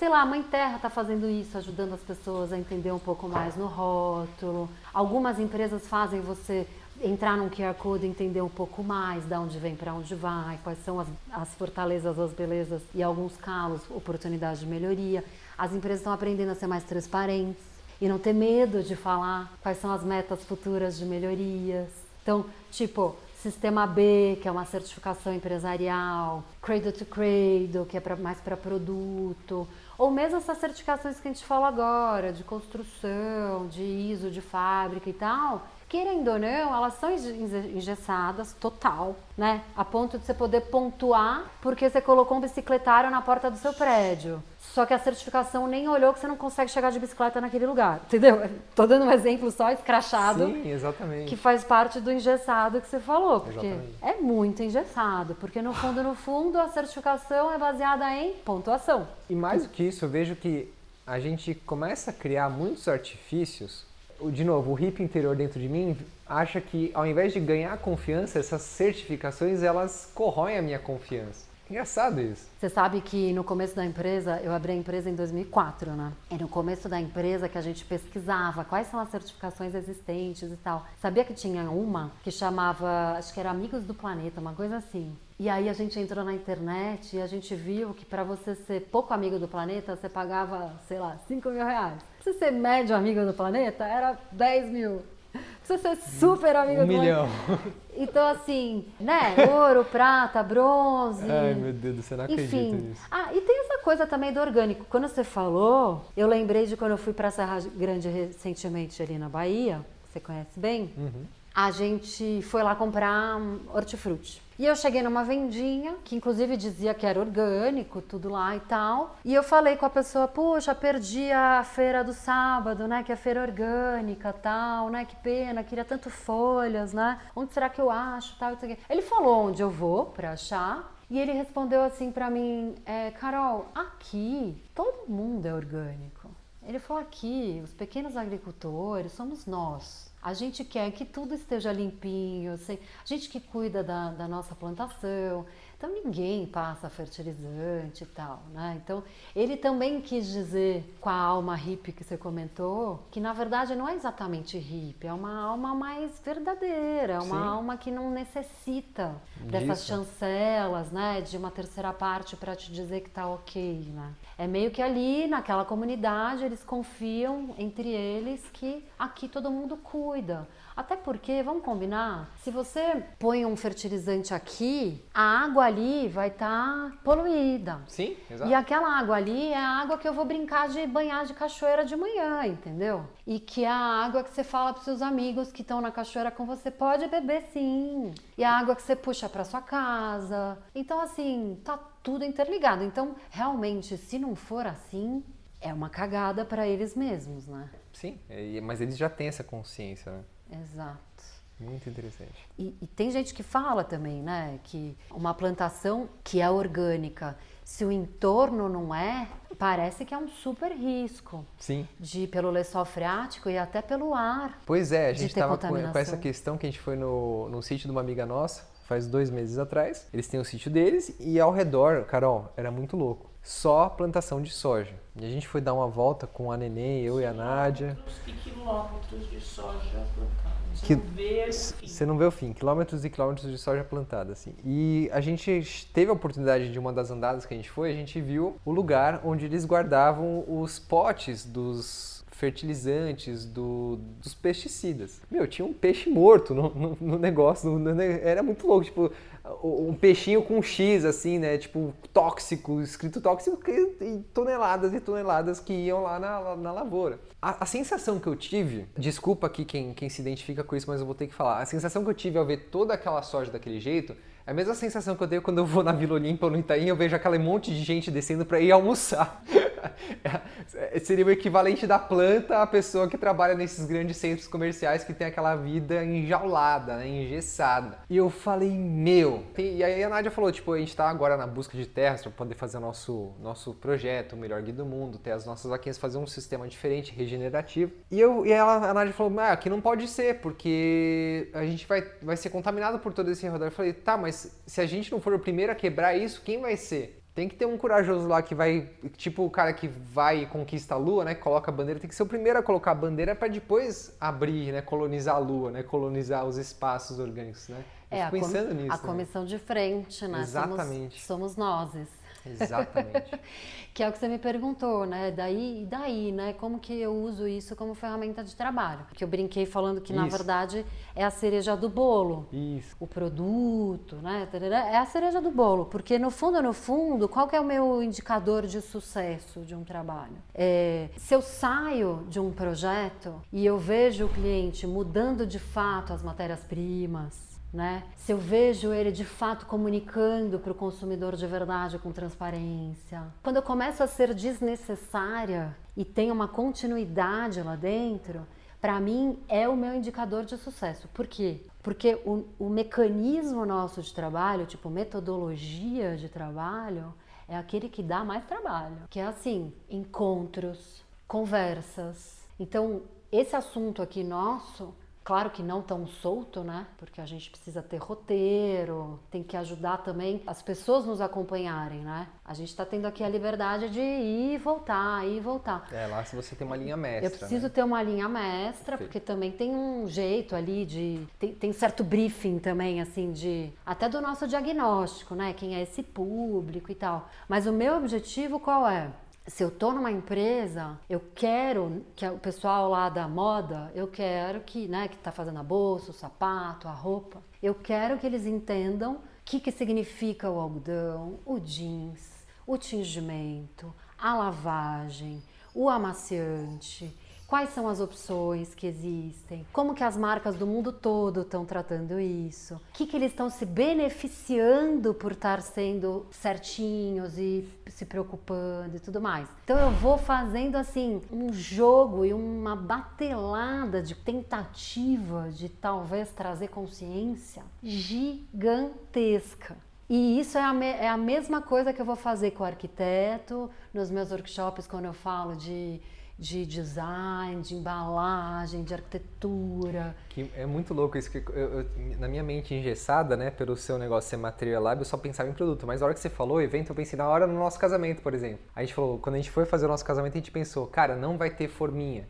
sei lá, a Mãe Terra está fazendo isso, ajudando as pessoas a entender um pouco mais no rótulo. Algumas empresas fazem você entrar num QR Code, entender um pouco mais de onde vem, para onde vai, quais são as, as fortalezas, as belezas e alguns calos, oportunidades de melhoria. As empresas estão aprendendo a ser mais transparentes e não ter medo de falar quais são as metas futuras de melhorias. Então, tipo, Sistema B, que é uma certificação empresarial, Cradle to Cradle, que é pra, mais para produto, ou mesmo essas certificações que a gente fala agora, de construção, de ISO, de fábrica e tal, querendo ou não, elas são engessadas total, né? A ponto de você poder pontuar porque você colocou um bicicletário na porta do seu prédio. Só que a certificação nem olhou que você não consegue chegar de bicicleta naquele lugar, entendeu? Tô dando um exemplo só escrachado. Sim, exatamente. Que faz parte do engessado que você falou, porque exatamente. é muito engessado, porque no fundo, no fundo, a certificação é baseada em pontuação. E mais do que isso, eu vejo que a gente começa a criar muitos artifícios de novo, o hippie interior dentro de mim acha que ao invés de ganhar confiança, essas certificações elas corroem a minha confiança. Engraçado isso. Você sabe que no começo da empresa, eu abri a empresa em 2004, né? E no começo da empresa que a gente pesquisava quais são as certificações existentes e tal. Sabia que tinha uma que chamava, acho que era Amigos do Planeta, uma coisa assim. E aí a gente entrou na internet e a gente viu que para você ser pouco amigo do planeta, você pagava, sei lá, 5 mil reais. Você ser médio amigo do planeta, era 10 mil. Você ser super amigo um do milhão. planeta. Então, assim, né? Ouro, prata, bronze. Ai, meu Deus, você não acredita enfim. nisso. Ah, e tem essa coisa também do orgânico. Quando você falou, eu lembrei de quando eu fui pra Serra Grande recentemente ali na Bahia. Você conhece bem? Uhum. A gente foi lá comprar hortifruti. E eu cheguei numa vendinha, que inclusive dizia que era orgânico, tudo lá e tal. E eu falei com a pessoa, puxa, perdi a feira do sábado, né? Que é feira orgânica tal, né? Que pena, queria tanto folhas, né? Onde será que eu acho tal? Ele falou onde eu vou pra achar. E ele respondeu assim para mim, é, Carol, aqui todo mundo é orgânico. Ele falou aqui, os pequenos agricultores somos nós. A gente quer que tudo esteja limpinho, a gente que cuida da, da nossa plantação, então ninguém passa fertilizante e tal, né? Então ele também quis dizer com a alma hippie que você comentou, que na verdade não é exatamente hippie, é uma alma mais verdadeira, é uma Sim. alma que não necessita dessas chancelas, né? De uma terceira parte para te dizer que tá ok, né? É meio que ali naquela comunidade eles confiam entre eles que aqui todo mundo cuida. Até porque, vamos combinar, se você põe um fertilizante aqui, a água ali vai estar tá poluída. Sim, exato. E aquela água ali é a água que eu vou brincar de banhar de cachoeira de manhã, entendeu? E que é a água que você fala para seus amigos que estão na cachoeira com você, pode beber sim. E a água que você puxa para sua casa. Então, assim, tá tudo interligado. Então, realmente, se não for assim, é uma cagada para eles mesmos, né? Sim, mas eles já têm essa consciência, né? Exato. Muito interessante. E, e, tem gente que fala também, né, que uma plantação que é orgânica, se o entorno não é, parece que é um super risco. Sim. De pelo lençol freático e até pelo ar. Pois é, a gente estava com, com, essa questão que a gente foi no, no sítio de uma amiga nossa, faz dois meses atrás. Eles têm o sítio deles e ao redor, Carol, era muito louco só plantação de soja. E a gente foi dar uma volta com a Neném, eu e a Nádia. E quilômetros de soja plantada. Você que, não vê o fim. Você não vê o fim. Quilômetros e quilômetros de soja plantada, assim. E a gente teve a oportunidade de uma das andadas que a gente foi, a gente viu o lugar onde eles guardavam os potes dos fertilizantes, do, dos pesticidas. Meu, tinha um peixe morto no, no, no negócio, no, era muito louco, tipo, um peixinho com X, assim, né? Tipo, tóxico, escrito tóxico, e toneladas e toneladas que iam lá na, na lavoura. A, a, sensação que eu tive, desculpa aqui quem, quem se identifica com isso, mas eu vou ter que falar. A sensação que eu tive ao ver toda aquela soja daquele jeito é a mesma sensação que eu tenho quando eu vou na Vila Olímpia ou no Itaim eu vejo aquele monte de gente descendo para ir almoçar. É, seria o equivalente da planta à pessoa que trabalha nesses grandes centros comerciais que tem aquela vida enjaulada, né, engessada. E eu falei, meu. E aí a Nádia falou, tipo, a gente tá agora na busca de terras para poder fazer o nosso, nosso projeto, o melhor guia do mundo, ter as nossas vaquinhas, fazer um sistema diferente, regenerativo. E, eu, e ela, a Nádia falou, ah, aqui não pode ser, porque a gente vai, vai ser contaminado por todo esse redor. Eu falei, tá, mas se a gente não for o primeiro a quebrar isso, quem vai ser? Tem que ter um corajoso lá que vai, tipo o cara que vai e conquista a lua, né? Coloca a bandeira, tem que ser o primeiro a colocar a bandeira para depois abrir, né? Colonizar a lua, né? Colonizar os espaços orgânicos, né? Eu é, a, pensando nisso. A comissão de frente, né? Exatamente. Somos, somos nós. Exatamente. que é o que você me perguntou, né? Daí, daí, né? Como que eu uso isso como ferramenta de trabalho? Que eu brinquei falando que isso. na verdade é a cereja do bolo. Isso. O produto, né? É a cereja do bolo, porque no fundo, no fundo, qual que é o meu indicador de sucesso de um trabalho? É, se eu saio de um projeto e eu vejo o cliente mudando de fato as matérias-primas, né? Se eu vejo ele de fato comunicando para o consumidor de verdade com transparência. Quando eu começo a ser desnecessária e tem uma continuidade lá dentro, para mim é o meu indicador de sucesso. Por quê? Porque o, o mecanismo nosso de trabalho, tipo metodologia de trabalho, é aquele que dá mais trabalho. Que é assim, encontros, conversas. Então, esse assunto aqui nosso Claro que não tão solto, né? Porque a gente precisa ter roteiro, tem que ajudar também as pessoas nos acompanharem, né? A gente está tendo aqui a liberdade de ir e voltar, ir e voltar. É, lá se você tem uma linha mestra. Eu preciso né? ter uma linha mestra, porque também tem um jeito ali de. Tem, tem certo briefing também, assim, de. Até do nosso diagnóstico, né? Quem é esse público e tal. Mas o meu objetivo qual é? Se eu tô numa empresa, eu quero que o pessoal lá da moda, eu quero que, né, que tá fazendo a bolsa, o sapato, a roupa, eu quero que eles entendam o que, que significa o algodão, o jeans, o tingimento, a lavagem, o amaciante, Quais são as opções que existem? Como que as marcas do mundo todo estão tratando isso? O que, que eles estão se beneficiando por estar sendo certinhos e se preocupando e tudo mais? Então eu vou fazendo assim um jogo e uma batelada de tentativa de talvez trazer consciência gigantesca. E isso é a, é a mesma coisa que eu vou fazer com o arquiteto, nos meus workshops, quando eu falo de de design, de embalagem, de arquitetura. Que é muito louco isso, que eu, eu, na minha mente engessada, né, pelo seu negócio ser material lab, eu só pensava em produto. Mas na hora que você falou evento, eu pensei na hora no nosso casamento, por exemplo. A gente falou, quando a gente foi fazer o nosso casamento, a gente pensou, cara, não vai ter forminha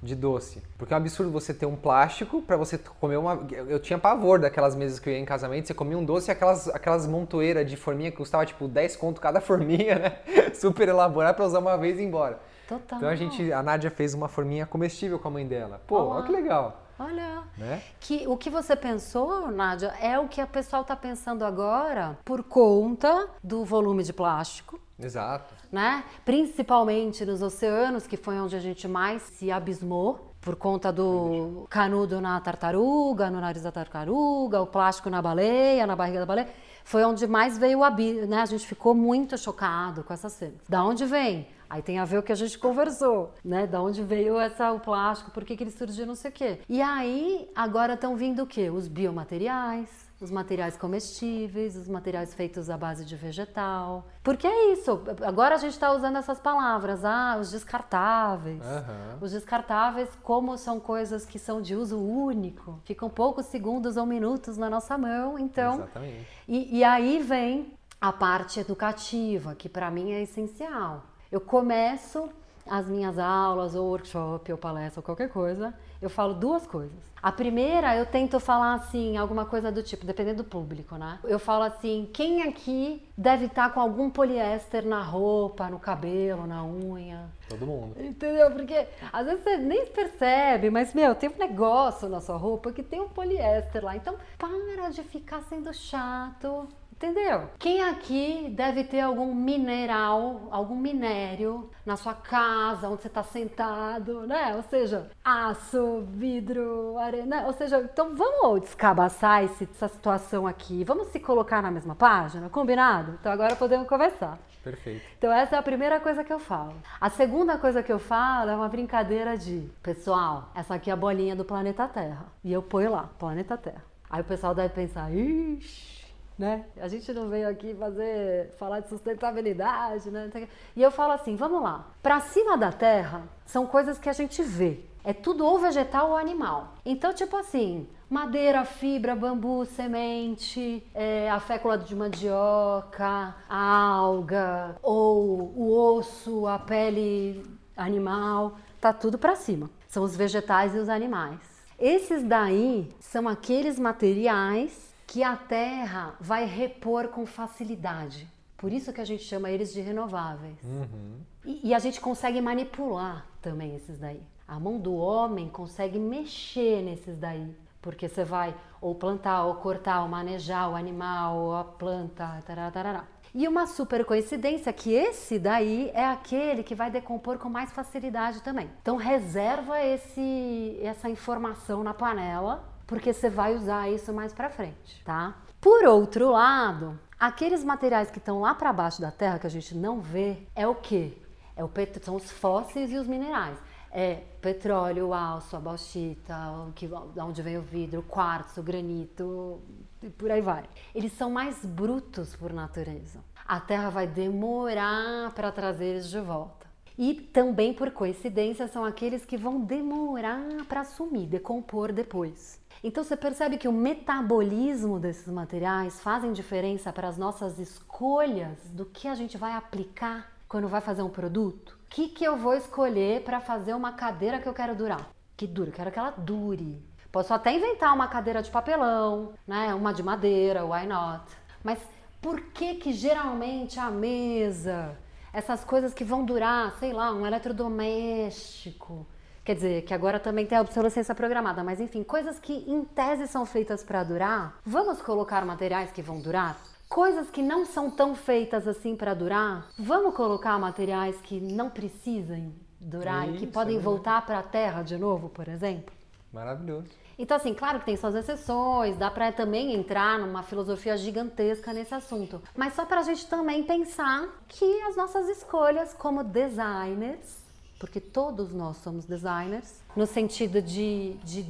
de doce. Porque é um absurdo você ter um plástico para você comer uma. Eu tinha pavor daquelas mesas que eu ia em casamento, você comia um doce e aquelas, aquelas montoeiras de forminha que custava tipo 10 conto cada forminha, né? Super elaborada para usar uma vez e ir embora. Total. Então a gente, a Nádia fez uma forminha comestível com a mãe dela. Pô, olha, olha que legal. Olha, né? que o que você pensou, Nádia, é o que a pessoa está pensando agora por conta do volume de plástico. Exato. Né? Principalmente nos oceanos, que foi onde a gente mais se abismou por conta do canudo na tartaruga, no nariz da tartaruga, o plástico na baleia, na barriga da baleia. Foi onde mais veio o abismo, né? A gente ficou muito chocado com essas cenas. Da onde vem? Aí tem a ver o que a gente conversou, né? Da onde veio essa, o plástico, por que, que ele surgiu, não sei o quê. E aí, agora estão vindo o quê? Os biomateriais, os materiais comestíveis, os materiais feitos à base de vegetal. Porque é isso. Agora a gente está usando essas palavras, ah, os descartáveis. Uhum. Os descartáveis, como são coisas que são de uso único, ficam poucos segundos ou minutos na nossa mão. Então, Exatamente. E, e aí vem a parte educativa, que para mim é essencial. Eu começo as minhas aulas, ou workshop, ou palestra, ou qualquer coisa, eu falo duas coisas. A primeira, eu tento falar assim, alguma coisa do tipo, dependendo do público, né? Eu falo assim, quem aqui deve estar com algum poliéster na roupa, no cabelo, na unha? Todo mundo. Entendeu? Porque às vezes você nem percebe, mas, meu, tem um negócio na sua roupa que tem um poliéster lá. Então, para de ficar sendo chato Entendeu? Quem aqui deve ter algum mineral, algum minério na sua casa, onde você está sentado, né? Ou seja, aço, vidro, arena. Ou seja, então vamos descabaçar esse, essa situação aqui. Vamos se colocar na mesma página, combinado? Então agora podemos conversar. Perfeito. Então essa é a primeira coisa que eu falo. A segunda coisa que eu falo é uma brincadeira de, pessoal, essa aqui é a bolinha do planeta Terra. E eu ponho lá, planeta Terra. Aí o pessoal deve pensar, ixi né? A gente não veio aqui fazer falar de sustentabilidade, né? E eu falo assim, vamos lá. Para cima da Terra são coisas que a gente vê. É tudo ou vegetal ou animal. Então, tipo assim, madeira, fibra, bambu, semente, é, a fécula de mandioca, a alga, ou o osso, a pele animal, tá tudo para cima. São os vegetais e os animais. Esses daí são aqueles materiais que a Terra vai repor com facilidade. Por isso que a gente chama eles de renováveis. Uhum. E, e a gente consegue manipular também esses daí. A mão do homem consegue mexer nesses daí. Porque você vai ou plantar, ou cortar, ou manejar o animal, ou a planta, tarará, tarará. E uma super coincidência que esse daí é aquele que vai decompor com mais facilidade também. Então reserva esse, essa informação na panela, porque você vai usar isso mais para frente, tá? Por outro lado, aqueles materiais que estão lá para baixo da terra que a gente não vê é o que? É o. São os fósseis e os minerais. É petróleo, o aço, a bauxita, o que, de onde vem o vidro, o quartzo, o granito, e por aí vai. Eles são mais brutos por natureza. A Terra vai demorar para trazer eles de volta. E também, por coincidência, são aqueles que vão demorar para sumir, decompor depois. Então você percebe que o metabolismo desses materiais fazem diferença para as nossas escolhas do que a gente vai aplicar quando vai fazer um produto. O que, que eu vou escolher para fazer uma cadeira que eu quero durar? Que dure, quero que ela dure. Posso até inventar uma cadeira de papelão, né? Uma de madeira, why not? Mas por que que geralmente a mesa, essas coisas que vão durar, sei lá, um eletrodoméstico, quer dizer, que agora também tem a obsolescência programada, mas enfim, coisas que em tese são feitas para durar, vamos colocar materiais que vão durar? Coisas que não são tão feitas assim para durar, vamos colocar materiais que não precisem durar e que Isso, podem é. voltar para a Terra de novo, por exemplo? Maravilhoso. Então, assim, claro que tem suas exceções, dá para também entrar numa filosofia gigantesca nesse assunto. Mas só para a gente também pensar que as nossas escolhas como designers, porque todos nós somos designers, no sentido de, de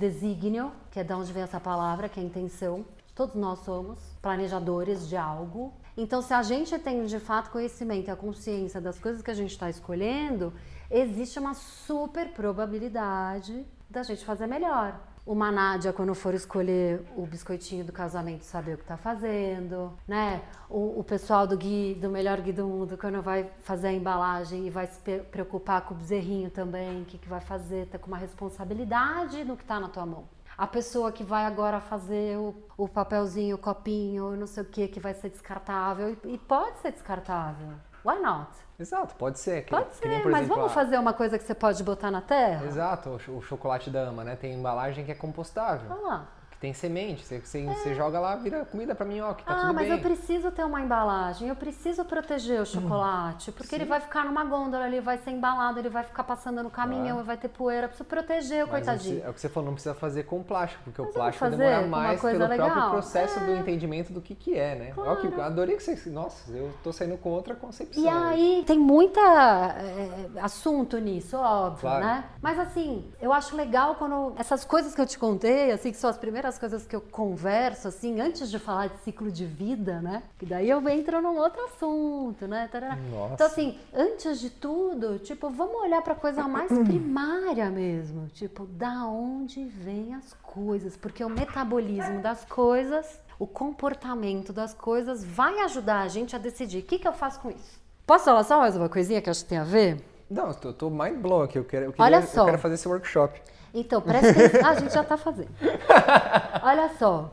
que é de onde vem essa palavra, que é intenção, todos nós somos planejadores de algo. Então, se a gente tem de fato conhecimento e a consciência das coisas que a gente está escolhendo, existe uma super probabilidade da gente fazer melhor. Uma Nádia, quando for escolher o biscoitinho do casamento, saber o que tá fazendo, né? O, o pessoal do Gui, do Melhor Gui do Mundo, quando vai fazer a embalagem e vai se preocupar com o bezerrinho também, o que, que vai fazer, tá com uma responsabilidade no que tá na tua mão. A pessoa que vai agora fazer o, o papelzinho, o copinho, não sei o que, que vai ser descartável, e, e pode ser descartável. Why not? Exato, pode ser. Que- Pode que ser, nem, por mas exemplo, vamos a- fazer uma coisa que você pode botar na terra? Exato, o cho- o chocolate da ama, né? Tem embalagem que é compostável. Que tem semente. Você, você, você joga lá, vira comida pra minhoca, tá ah, tudo mas bem. eu preciso ter uma embalagem, eu preciso proteger o chocolate, porque ele vai ficar numa gôndola, ele vai ser embalado, ele vai ficar passando no caminhão, Claro. ele vai ter poeira, eu preciso proteger o Mas coitadinho. é o que você falou, não precisa fazer com plástico, porque Mas o plástico demora com mais pelo próprio legal. processo do É. entendimento do que que é, né? Ó, que- Claro. adorei que você... Nossa, eu tô saindo contra a concepção. E aí tem muita é, assunto nisso, óbvio, Claro. né? Mas assim, eu acho legal quando essas coisas que eu te contei, assim, que são as primeiras coisas que eu converso, assim, antes de falar de ciclo de vida, né? Que daí eu entro num outro assunto, né? Tarará. Nossa. Então assim, antes de tudo, tipo, vamos olhar pra coisa mais primária mesmo, tipo, da onde vêm as coisas, porque o metabolismo das coisas, o comportamento das coisas vai ajudar a gente a decidir o que, que eu faço com isso. Posso falar só mais uma coisinha que eu acho que tem a ver? Não, eu tô, tô mind blown aqui. Eu quero, eu, queria, Olha eu só. quero fazer esse workshop. Então, presta atenção. Ah, a gente já tá fazendo. Olha só.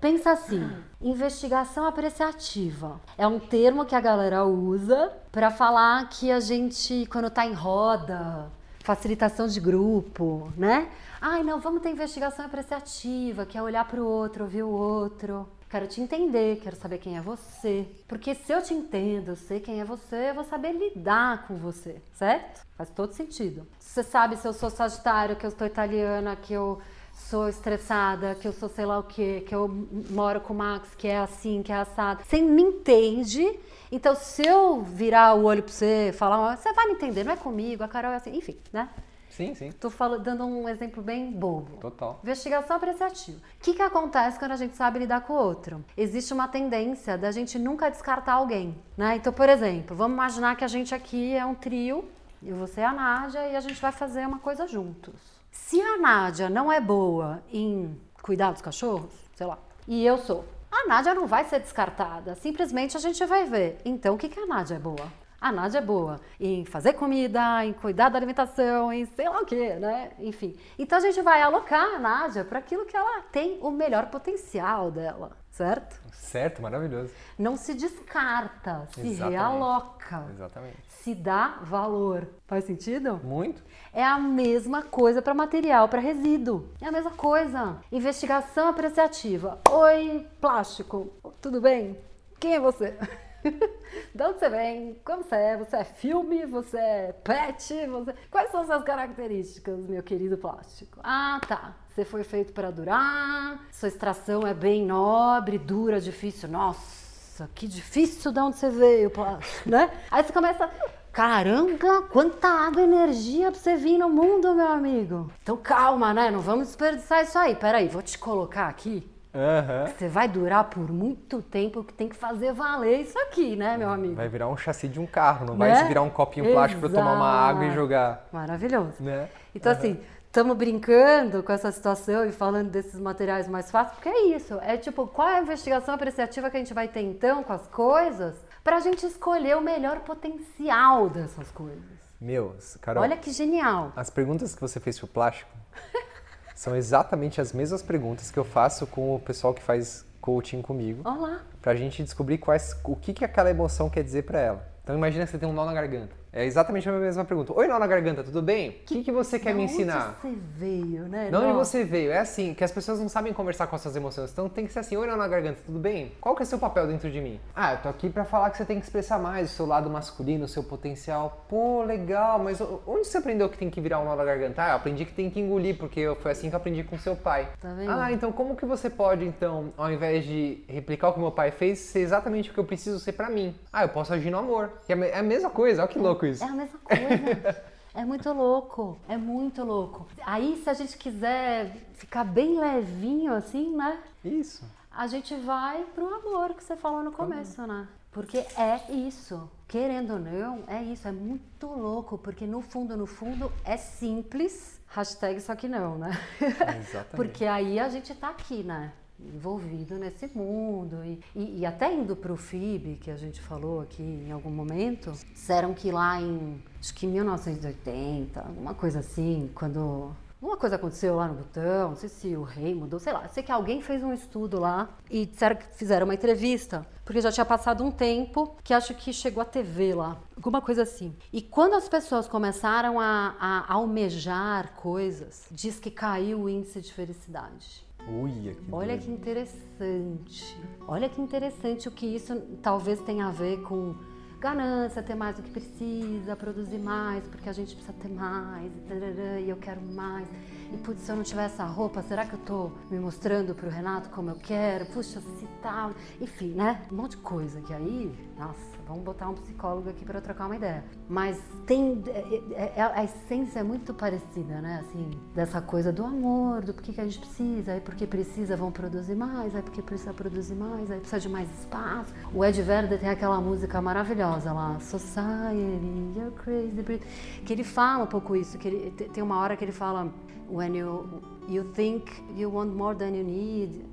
Pensa assim, investigação apreciativa. É um termo que a galera usa para falar que a gente, quando tá em roda, facilitação de grupo, né? Ai, não, vamos ter investigação apreciativa, que é olhar para o outro, ouvir o outro. Quero te entender, quero saber quem é você. Porque se eu te entendo, eu sei quem é você, eu vou saber lidar com você, certo? Faz todo sentido. Você sabe se eu sou sagitário, que eu estou italiana, que eu sou estressada, que eu sou sei lá o quê, que eu moro com o Max, que é assim, que é assado. Você me entende. Então, se eu virar o olho pra você, falar, você vai me entender, não é comigo, a Carol é assim, enfim, né? Sim, sim. Tô falando, dando um exemplo bem bobo. Total. Investigação apreciativa. O que, que acontece quando a gente sabe lidar com o outro? Existe uma tendência da gente nunca descartar alguém, né? Então, por exemplo, vamos imaginar que a gente aqui é um trio, e você é a Nádia, e a gente vai fazer uma coisa juntos. Se a Nádia não é boa em cuidar dos cachorros, sei lá, e eu sou, a Nádia não vai ser descartada. Simplesmente a gente vai ver. Então, o que, que a Nádia é boa? A Nádia é boa em fazer comida, em cuidar da alimentação, em sei lá o que, né? Enfim. Então a gente vai alocar a Nádia para aquilo que ela tem o melhor potencial dela, certo? Certo, maravilhoso. Não se descarta, se Exatamente. realoca, Exatamente. se dá valor. Faz sentido? Muito. É a mesma coisa para material, para resíduo. É a mesma coisa. Investigação apreciativa. Oi, plástico. Tudo bem? Quem é você? De onde você vem? Como você é? Você é filme? Você é pet? Você... Quais são suas características, meu querido plástico? Ah, tá. Você foi feito para durar, sua extração é bem nobre, dura, difícil. Nossa, que difícil de onde você veio, plástico, né? Aí você começa. Caramba, quanta água e energia pra você vir no mundo, meu amigo. Então calma, né? Não vamos desperdiçar isso aí. Peraí, vou te colocar aqui Aham. você vai durar por muito tempo que tem que fazer valer isso aqui, né, meu amigo? Vai virar um chassi de um carro, não Né? vai virar um copinho plástico para tomar uma água e Exato. jogar, Maravilhoso. né? Então, assim, estamos brincando com essa situação e falando desses materiais mais fáceis, porque é isso. É tipo, qual é a investigação apreciativa que a gente vai ter então com as coisas para a gente escolher o melhor potencial dessas coisas. Meu, Carol, Olha que genial. as perguntas que você fez pro plástico são exatamente as mesmas perguntas que eu faço com o pessoal que faz coaching comigo, Olá. pra gente descobrir quais, o que, que aquela emoção quer dizer pra ela. Então imagina que você tem um nó na garganta. É exatamente a mesma pergunta. Oi, nó na garganta, tudo bem? O que, que você quer me onde ensinar? você veio, né? De onde você veio? É assim, que as pessoas não sabem conversar com as suas emoções. Então tem que ser assim, oi, nó na garganta, tudo bem? Qual que é o seu papel dentro de mim? Ah, eu tô aqui pra falar que você tem que expressar mais o seu lado masculino, o seu potencial. Pô, legal, mas onde você aprendeu que tem que virar um nó na garganta? Ah, eu aprendi que tem que engolir, porque foi assim que eu aprendi com seu pai. Tá vendo? Ah, então como que você pode, então, ao invés de replicar o que meu pai fez, ser exatamente o que eu preciso ser pra mim? Ah, eu posso agir no amor. É é a mesma coisa, olha que louco É a mesma coisa. É muito louco, é muito louco. Aí, se a gente quiser ficar bem levinho assim, né? Isso. A gente vai pro amor que você falou no começo, né? Porque é isso. Querendo ou não, é isso. É muito louco, porque no fundo, no fundo, é simples. Hashtag só que não, né? Exatamente. Porque aí a gente tá aqui, né? Envolvido nesse mundo. E, e, e até indo pro FIB, que a gente falou aqui em algum momento, disseram que lá em, acho que em 1980, alguma coisa assim, quando Uma coisa aconteceu lá no Butão, não sei se o rei mudou, sei lá. Sei que alguém fez um estudo lá e disseram que fizeram uma entrevista, porque já tinha passado um tempo que acho que chegou a TV lá, alguma coisa assim. E quando as pessoas começaram a, a almejar coisas, diz que caiu o índice de felicidade. Uia, que Olha doido. que interessante. Olha que interessante o que isso talvez tenha a ver com ganância, ter mais do que precisa, produzir mais, porque a gente precisa ter mais, e, tarará, e eu quero mais. E putz, se eu não tiver essa roupa, será que eu tô me mostrando pro Renato como eu quero? Puxa, se tal. Enfim, né? Um monte de coisa que aí, nossa, vamos botar um psicólogo aqui para trocar uma ideia. Mas tem. é- é- a essência é muito parecida, né? Assim, dessa coisa do amor, do porquê que a gente precisa, aí porque precisa vão produzir mais, aí porque precisa produzir mais, aí precisa de mais espaço. O Ed Vedder tem aquela música maravilhosa lá, Society, You're Crazy, Brit-", que ele fala um pouco isso, que ele, te- tem uma hora que ele fala When you, you think you want more than you need,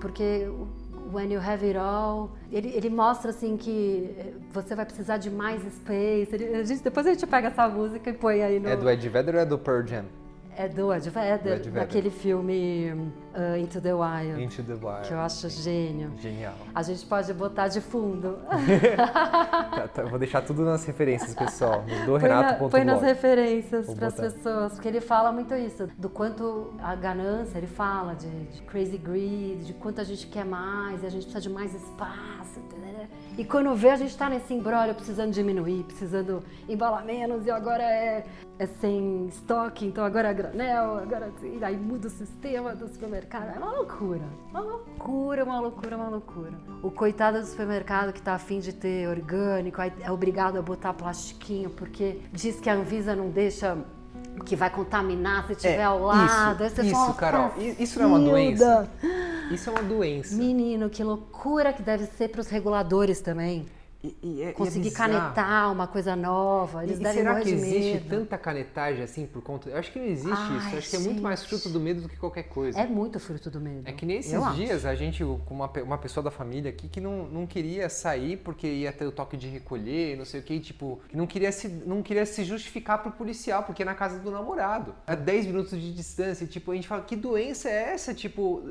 porque When you have it all, ele, ele mostra assim que eh, você vai precisar de mais space. Ele- a gente, depois a gente pega essa música e põe aí no. É do Ed Vedder ou é do Pearl Jam? É do Ed Vedder, Do Ed Vedder. daquele filme uh, Into the Wild, Into the Wild. que eu acho gênio. Genial. A gente pode botar de fundo. Tá, tá, vou deixar tudo nas referências, pessoal. No Põe, na- dorenato.blog. põe nas referências para as pessoas, porque ele fala muito isso, do quanto a ganância, ele fala de, de crazy greed, de quanto a gente quer mais, a gente precisa de mais espaço. tarará. E quando vê, a gente tá nesse embrólio precisando diminuir, precisando embalar menos, e agora é, é sem estoque, então agora é granel, agora e aí muda o sistema do supermercado. É uma loucura, uma loucura, uma loucura, uma loucura. O coitado do supermercado que tá afim de ter orgânico, é obrigado a botar plastiquinho, porque diz que a Anvisa não deixa que vai contaminar se tiver ao lado. Isso, isso, Carol. Isso não é uma doença? Isso é uma doença. Menino, que loucura que deve ser para os reguladores também. E, e é, conseguir e é canetar uma coisa nova. Eles E, devem será que de existe medo. tanta canetagem assim por conta. Eu acho que não existe Ai, isso. Eu acho que é muito mais fruto do medo do que qualquer coisa. É muito fruto do medo. É que nesses Eu acho. dias a gente, com uma, uma pessoa da família aqui que não, não queria sair porque ia ter o toque de recolher, não sei o que, tipo, que não queria se, não queria se justificar pro policial, porque é na casa do namorado. A 10 minutos de distância, tipo, a gente fala, que doença é essa? Tipo.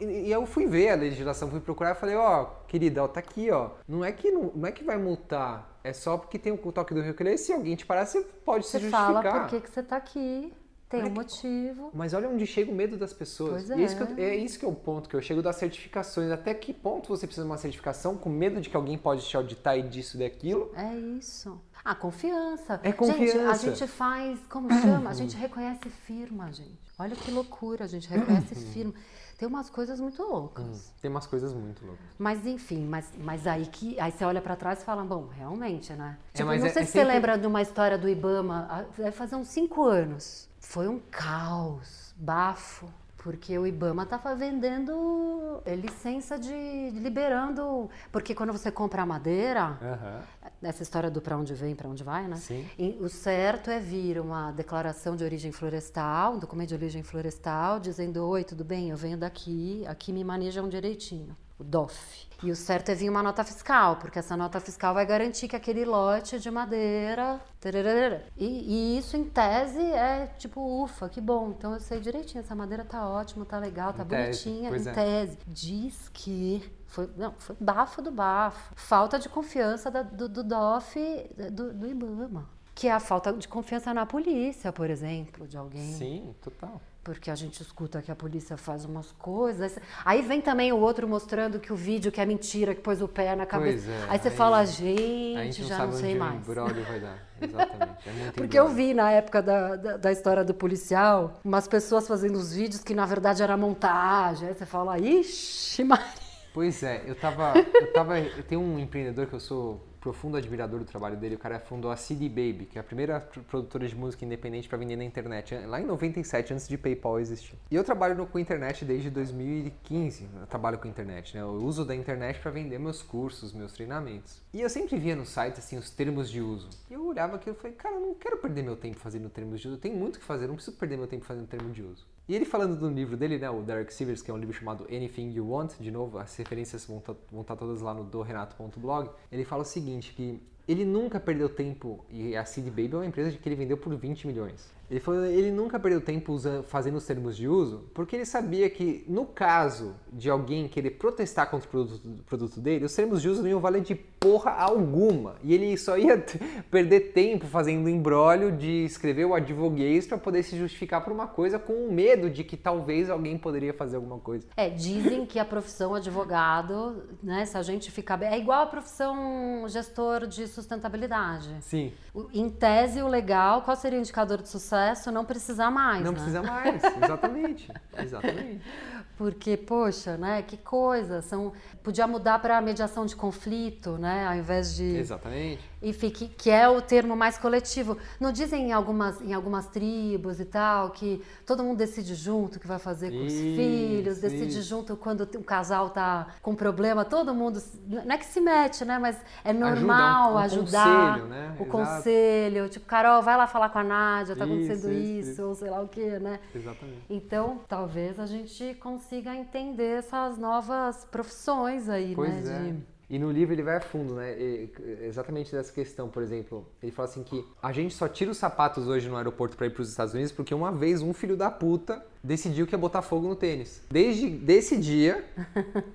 E eu fui ver a legislação, fui procurar e falei, ó, querida, ó, tá aqui, ó. Não é que não, não é que vai multar, é só porque tem o toque do recolher. Se alguém te parar, você pode Você se fala justificar. por que, que você tá aqui. Tem Olha um que- motivo. Mas olha onde chega o medo das pessoas. Pois é. Isso que é. eu- é isso que é o ponto que eu chego das certificações. Até que ponto você precisa de uma certificação com medo de que alguém pode te auditar e disso e daquilo? É isso. Ah, confiança. É Gente, a confiança. gente faz, como chama? A gente reconhece firma, gente. Olha que loucura, a gente reconhece firma. Tem umas coisas muito loucas. Tem umas coisas muito loucas. Mas enfim, mas, mas aí que aí você olha pra trás e fala, bom, realmente, né? É, Tipo, não é- sei é se sempre- você lembra de uma história do Ibama, ah, vai fazer uns cinco anos. Foi um caos, bafo. Porque o Ibama tava vendendo licença de liberando. Porque quando você compra a madeira, Aham. essa história do pra onde vem, pra onde vai, né? Sim. E o certo é vir uma declaração de origem florestal, um documento de origem florestal, dizendo: Oi, tudo bem? Eu venho daqui, aqui me manejam direitinho. O DOF. E o certo é vir uma nota fiscal, porque essa nota fiscal vai garantir que aquele lote de madeira. E, e isso, em tese, é tipo, ufa, que bom. Então eu sei direitinho, essa madeira tá ótima, tá legal, tá Em tese, bonitinha, pois em é. tese. Diz que. Foi, não, foi bafo do bafo. Falta de confiança da- do, do DOF, do, do IBAMA. Que é a falta de confiança na polícia, por exemplo, de alguém. Sim, total. Porque a gente escuta que a polícia faz umas coisas. Aí vem também o outro mostrando que o vídeo que é mentira, que pôs o pé na cabeça. É, aí você aí- fala, a gente, gente não já sabe não sei onde mais. o vai dar. Exatamente. É muito Porque eu vi na época da, da, da história do policial umas pessoas fazendo os vídeos que na verdade era montagem. Aí você fala, ixi, Maria. Pois é, eu tava. Eu tava. Eu tenho um empreendedor que eu sou profundo admirador do trabalho dele. O cara fundou a CD Baby, que é a primeira pro- produtora de música independente para vender na internet, lá em 97, antes de PayPal existir. E eu trabalho no- com internet desde 2015. Eu trabalho com internet, né? Eu uso da internet para vender meus cursos, meus treinamentos. E eu sempre via no site assim os termos de uso. E eu olhava aquilo e falei, cara, eu não quero perder meu tempo fazendo termos de uso. Eu tenho muito que fazer, eu não preciso perder meu tempo fazendo termo de uso. E ele falando do livro dele, né, o Derek Sivers, que é um livro chamado Anything You Want, de novo, as referências vão estar vão tá todas lá no dorenato.blog, ele fala o seguinte, que ele nunca perdeu tempo, e a Seed Baby é uma empresa que ele vendeu por 20 milhões. Ele falou ele nunca perdeu tempo usando, fazendo os termos de uso, porque ele sabia que no caso de alguém querer protestar contra o produto, produto dele, os termos de uso não iam valer de porra alguma. E ele só ia perder tempo fazendo embrólio de escrever o advoguês para poder se justificar por uma coisa com o medo de que talvez alguém poderia fazer alguma coisa. É, dizem que a profissão advogado, né, se a gente ficar bem, é igual a profissão gestor de sustentabilidade. Sim. Em tese, o legal, qual seria o indicador de sucesso? Não precisar mais, Não né? precisa mais. Exatamente. Exatamente. Porque, poxa, né, que coisa, são, podia mudar para mediação de conflito, né, ao invés de... Exatamente. Enfim, que, que é o termo mais coletivo. Não dizem em algumas, em algumas tribos e tal que todo mundo decide junto o que vai fazer com os Isso, filhos, decide isso. junto quando o casal tá com problema, todo mundo. Não é que se mete, né? Mas é normal um- um ajudar. conselho, né? O Exato. conselho. Tipo, Carol, vai lá falar com a Nádia, tá acontecendo Isso, isso, ou sei lá o quê, né? Exatamente. Então, talvez a gente consiga entender essas novas profissões aí, Pois né? é. de- E no livro ele vai a fundo, né? E- exatamente dessa questão, por exemplo. Ele fala assim que a gente só tira os sapatos hoje no aeroporto para ir para os Estados Unidos porque uma vez um filho da puta decidiu que ia botar fogo no tênis. Desde desse dia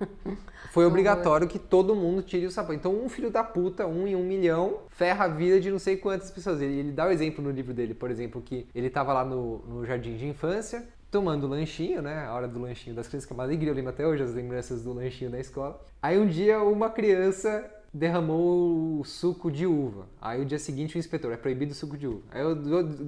foi obrigatório que todo mundo tire o sapato. Então um filho da puta, um em um milhão, ferra a vida de não sei quantas pessoas. Ele, ele dá o exemplo no livro dele, por exemplo, que ele tava lá no, no jardim de infância, tomando lanchinho, né? A hora do lanchinho das crianças, que é uma alegria, eu lembro até hoje as lembranças do lanchinho na escola. Aí um dia uma criança derramou o suco de uva. Aí o dia seguinte o inspetor, é proibido o suco de uva. Aí eu-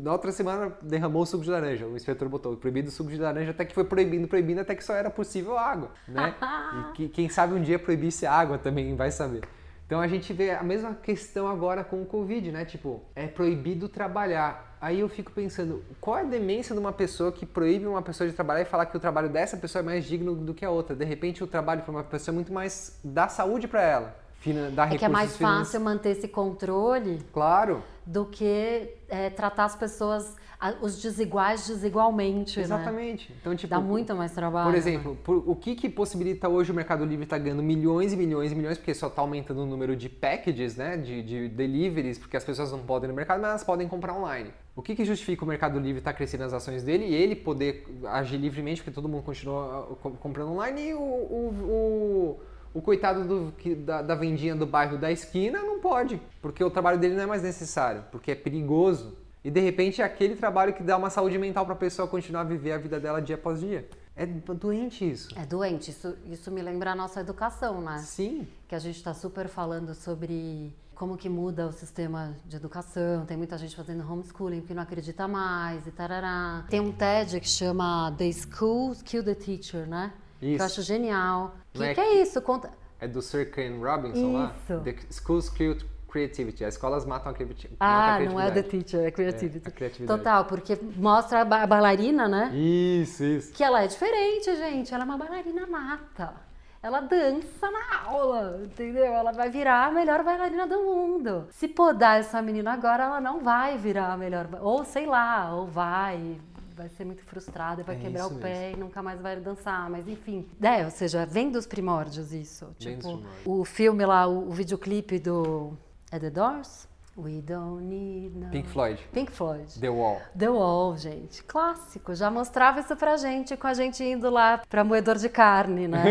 na outra semana derramou o suco de laranja. O inspetor botou proibido o suco de laranja, até que foi proibindo, proibindo, até que só era possível água, né? E que, quem sabe um dia proibisse água também, vai saber. Então a gente vê a mesma questão agora com o Covid, né? Tipo, é proibido trabalhar. Aí eu fico pensando, qual é a demência de uma pessoa que proíbe uma pessoa de trabalhar e falar que o trabalho dessa pessoa é mais digno do que a outra? De repente o trabalho para uma pessoa é muito mais dá saúde para ela. Dar É que é mais fácil manter esse controle Claro, do que é, tratar as pessoas, os desiguais desigualmente, né? exatamente. Então, tipo, Dá muito mais trabalho. Por né? exemplo, por- o que, que possibilita hoje o Mercado Livre estar ganhando milhões e milhões e milhões, porque só está aumentando o número de packages, né, de, de deliveries, porque as pessoas não podem ir no mercado, mas elas podem comprar online. O que, que justifica o Mercado Livre estar crescendo as ações dele e ele poder agir livremente, porque todo mundo continua co- comprando online e o, o, o, o coitado do, que- da, da vendinha do bairro da esquina não pode, porque o trabalho dele não é mais necessário, porque é perigoso. E de repente é aquele trabalho que dá uma saúde mental para a pessoa continuar a viver a vida dela dia após dia. É doente isso. É doente, isso, isso me lembra a nossa educação, né? Sim. Que a gente está super falando sobre como que muda o sistema de educação. Tem muita gente fazendo homeschooling porque não acredita mais e tarará. Tem um TED que chama The School Kill the Teacher, né? Que Isso. eu acho genial. O Não que, é que é isso? Conta... É do Sir Ken Robinson lá? Isso. The Schools Kill Creativity. As escolas matam a, criati matam Ah, a não é The criatividade. Teacher, é Creativity. É, criatividade. Total, porque mostra a ba- a bailarina, né? Isso, isso. Que ela é diferente, gente. Ela é uma bailarina nata. Ela dança na aula, entendeu? Ela vai virar a melhor bailarina do mundo. Se podar essa menina agora, ela não vai virar a melhor. Ou sei lá, ou vai. Vai ser muito frustrada, vai É quebrar o pé e nunca mais vai dançar. Mas enfim. É, ou seja, vem dos primórdios isso. Vem Tipo, primórdios. o filme lá, o, o videoclipe do. É The Doors? We don't need no... Pink Floyd. Pink Floyd. The Wall. The Wall, gente, clássico. Já mostrava isso pra gente com a gente indo lá pra moedor de carne, né?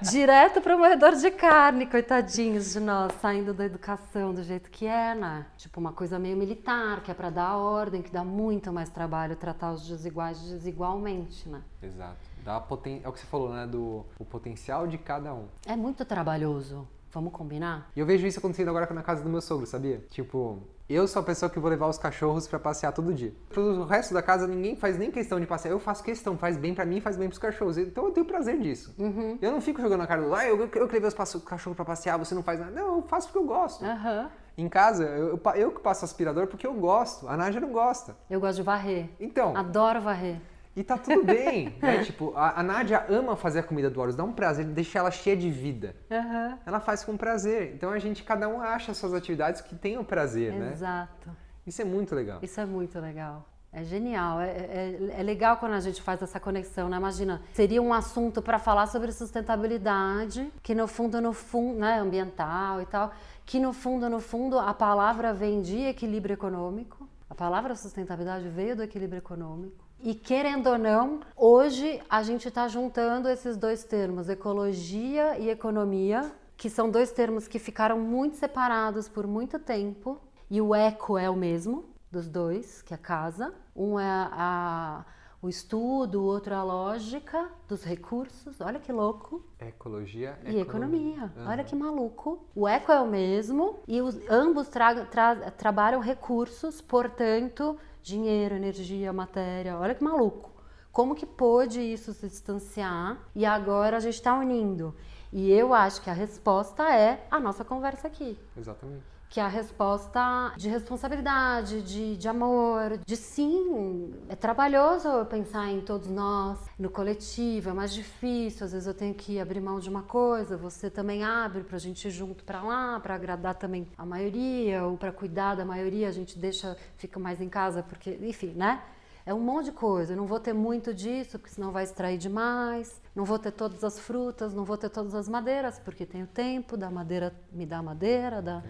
Direto pra moedor de carne, coitadinhos de nós, saindo da educação do jeito que é, né? Tipo uma coisa meio militar, que é pra dar ordem, que dá muito mais trabalho tratar os desiguais desigualmente, né? Exato. Dá poten... É o que você falou, né? Do o potencial de cada um. É muito trabalhoso. Vamos combinar? E eu vejo isso acontecendo agora na casa do meu sogro, sabia? Tipo, eu sou a pessoa que vou levar os cachorros pra passear todo dia. Pro resto da casa, ninguém faz nem questão de passear. Eu faço questão, faz bem pra mim faz bem pros cachorros. Então eu tenho prazer disso. Eu não fico jogando na cara do, ah, eu, eu que levei os cachorros pra passear, você não faz nada. Não, eu faço porque eu gosto. Aham. Em casa, eu, eu, eu que passo aspirador porque eu gosto. A Nádia não gosta. Eu gosto de varrer. Então, Adoro varrer. E tá tudo bem. né? Tipo, a, a Nádia ama fazer a comida do Horus, dá um prazer, deixa ela cheia de vida. Aham. Ela faz com prazer. Então a gente, cada um acha suas atividades que tenham prazer, né? Exato. Isso é muito legal. Isso é muito legal. É genial. É, é, é legal quando a gente faz essa conexão, né? Imagina, seria um assunto para falar sobre sustentabilidade, que no fundo, no fundo, né, ambiental e tal, que no fundo, no fundo, a palavra vem de equilíbrio econômico. A palavra sustentabilidade veio do equilíbrio econômico. E querendo ou não, hoje a gente está juntando esses dois termos, ecologia e economia, que são dois termos que ficaram muito separados por muito tempo. E o eco é o mesmo dos dois, que é casa. Um é a, o estudo, o outro é a lógica dos recursos. Olha que louco. Ecologia E economia. Aham. Olha que maluco. O eco é o mesmo e os, ambos tra- tra- trabalham recursos, portanto, dinheiro, energia, matéria. Olha que maluco. Como que pôde isso se distanciar e agora a gente está unindo? E eu acho que a resposta é a nossa conversa aqui Exatamente. Que é a resposta de responsabilidade, de, de amor, de sim, é trabalhoso pensar em todos nós, no coletivo, é mais difícil, às vezes eu tenho que abrir mão de uma coisa, você também abre pra gente ir junto pra lá, pra agradar também a maioria, ou pra cuidar da maioria, a gente deixa, fica mais em casa, porque, enfim, né? É um monte de coisa. Eu não vou ter muito disso, porque senão vai extrair demais. Não vou ter todas as frutas, não vou ter todas as madeiras, porque tem o tempo, da madeira me dá madeira, da,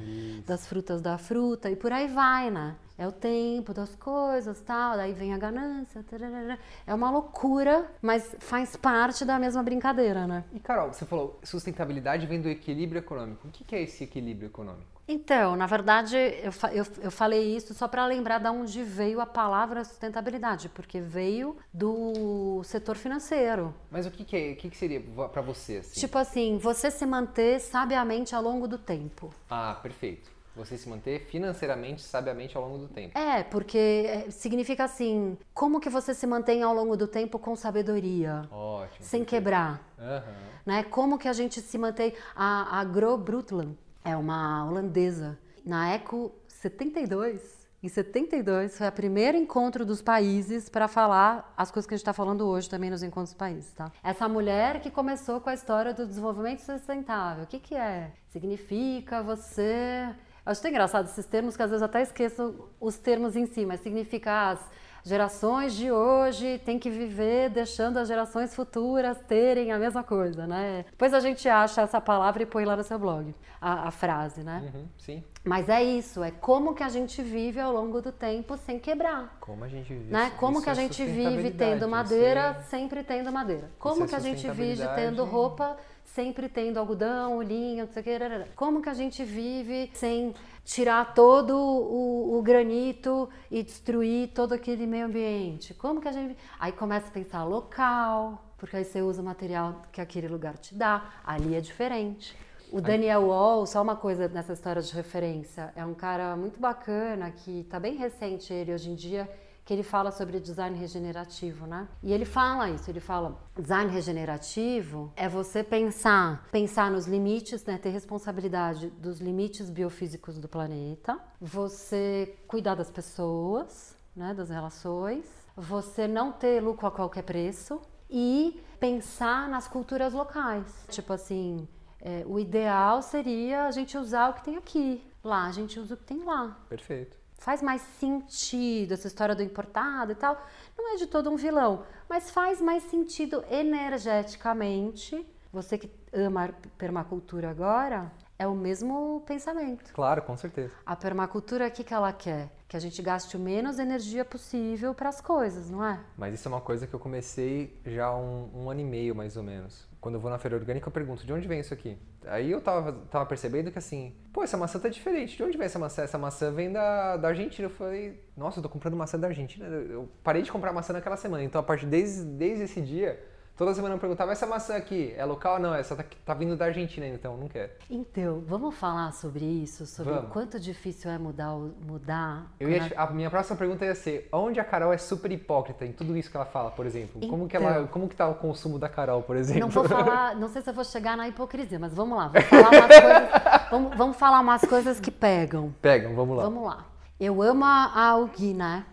das frutas dá fruta, e por aí vai, né? É o tempo das coisas, tal, daí vem a ganância. tararara. É uma loucura, mas faz parte da mesma brincadeira, né? E Carol, você falou sustentabilidade vem do equilíbrio econômico. O que que é esse equilíbrio econômico? Então, na verdade, eu, eu, eu falei isso só para lembrar de onde veio a palavra sustentabilidade, porque veio do setor financeiro. Mas o que que, é, o que, que seria pra você assim? Tipo assim, você se manter sabiamente ao longo do tempo. Ah, perfeito. Você se manter financeiramente, sabiamente ao longo do tempo. É, porque é, significa assim, como que você se mantém ao longo do tempo com sabedoria, Ótimo. sem perfeito. quebrar, Aham. né? Como que a gente se mantém... A, a Gro Brundtland é uma holandesa. Na Eco 72, Em 72 foi o primeiro encontro dos países para falar as coisas que a gente está falando hoje também nos encontros dos países, tá? Essa mulher que começou com a história do desenvolvimento sustentável. O que, que é? Significa você. Acho tão engraçado esses termos que às vezes eu até esqueço os termos em si, mas significa as gerações de hoje têm que viver deixando as gerações futuras terem a mesma coisa, né? Depois a gente acha essa palavra e põe lá no seu blog a, a frase, né? Uhum, sim. Mas é isso, é como que a gente vive ao longo do tempo sem quebrar. Como a gente vive. Né? isso- Como que a é gente vive tendo madeira, é- sempre tendo madeira. Como é que a gente vive tendo roupa, sempre tendo algodão, linho, não sei o que. Como que a gente vive sem tirar todo o, o granito e destruir todo aquele meio ambiente? Como que a gente. Aí começa a pensar local, porque aí você usa o material que aquele lugar te dá, ali é diferente. O Daniel Wall, só uma coisa nessa história de referência, é um cara muito bacana que tá bem recente ele hoje em dia, que ele fala sobre design regenerativo, né? E ele fala isso, ele fala, design regenerativo é você pensar, pensar nos limites, né, ter responsabilidade dos limites biofísicos do planeta, você cuidar das pessoas, né, das relações, você não ter lucro a qualquer preço e pensar nas culturas locais. Tipo assim, é, o ideal seria a gente usar o que tem aqui. Lá a gente usa o que tem lá. Perfeito. Faz mais sentido essa história do importado e tal. Não é de todo um vilão, mas faz mais sentido energeticamente. Você que ama permacultura agora, é o mesmo pensamento. Claro, com certeza. A permacultura, o que, que ela quer? Que a gente gaste o menos energia possível para as coisas, não é? Mas isso é uma coisa que eu comecei já há um, um ano e meio, mais ou menos. Quando eu vou na feira orgânica, eu pergunto, de onde vem isso aqui? Aí eu tava, tava percebendo que assim, pô, essa maçã tá diferente. De onde vem essa maçã? Essa maçã vem da, da Argentina. Eu falei, nossa, eu tô comprando maçã da Argentina. Eu parei de comprar maçã naquela semana. Então, a partir desde, desde esse dia, toda semana eu perguntava, essa maçã aqui é local? Não, essa tá, tá vindo da Argentina, então não quero. Então, vamos falar sobre isso, sobre Vamos. o quanto difícil é mudar, mudar. Eu ia, quando a minha próxima pergunta ia ser, onde a Carol é super hipócrita em tudo isso que ela fala, por exemplo? Como que ela, Então. como que tá o consumo da Carol, por exemplo? Não vou falar, não sei se eu vou chegar na hipocrisia, mas vamos lá, vamos falar umas coisas, vamos, vamos falar umas coisas que pegam. Pegam, vamos lá. Vamos lá. Eu amo a, a Gui, né?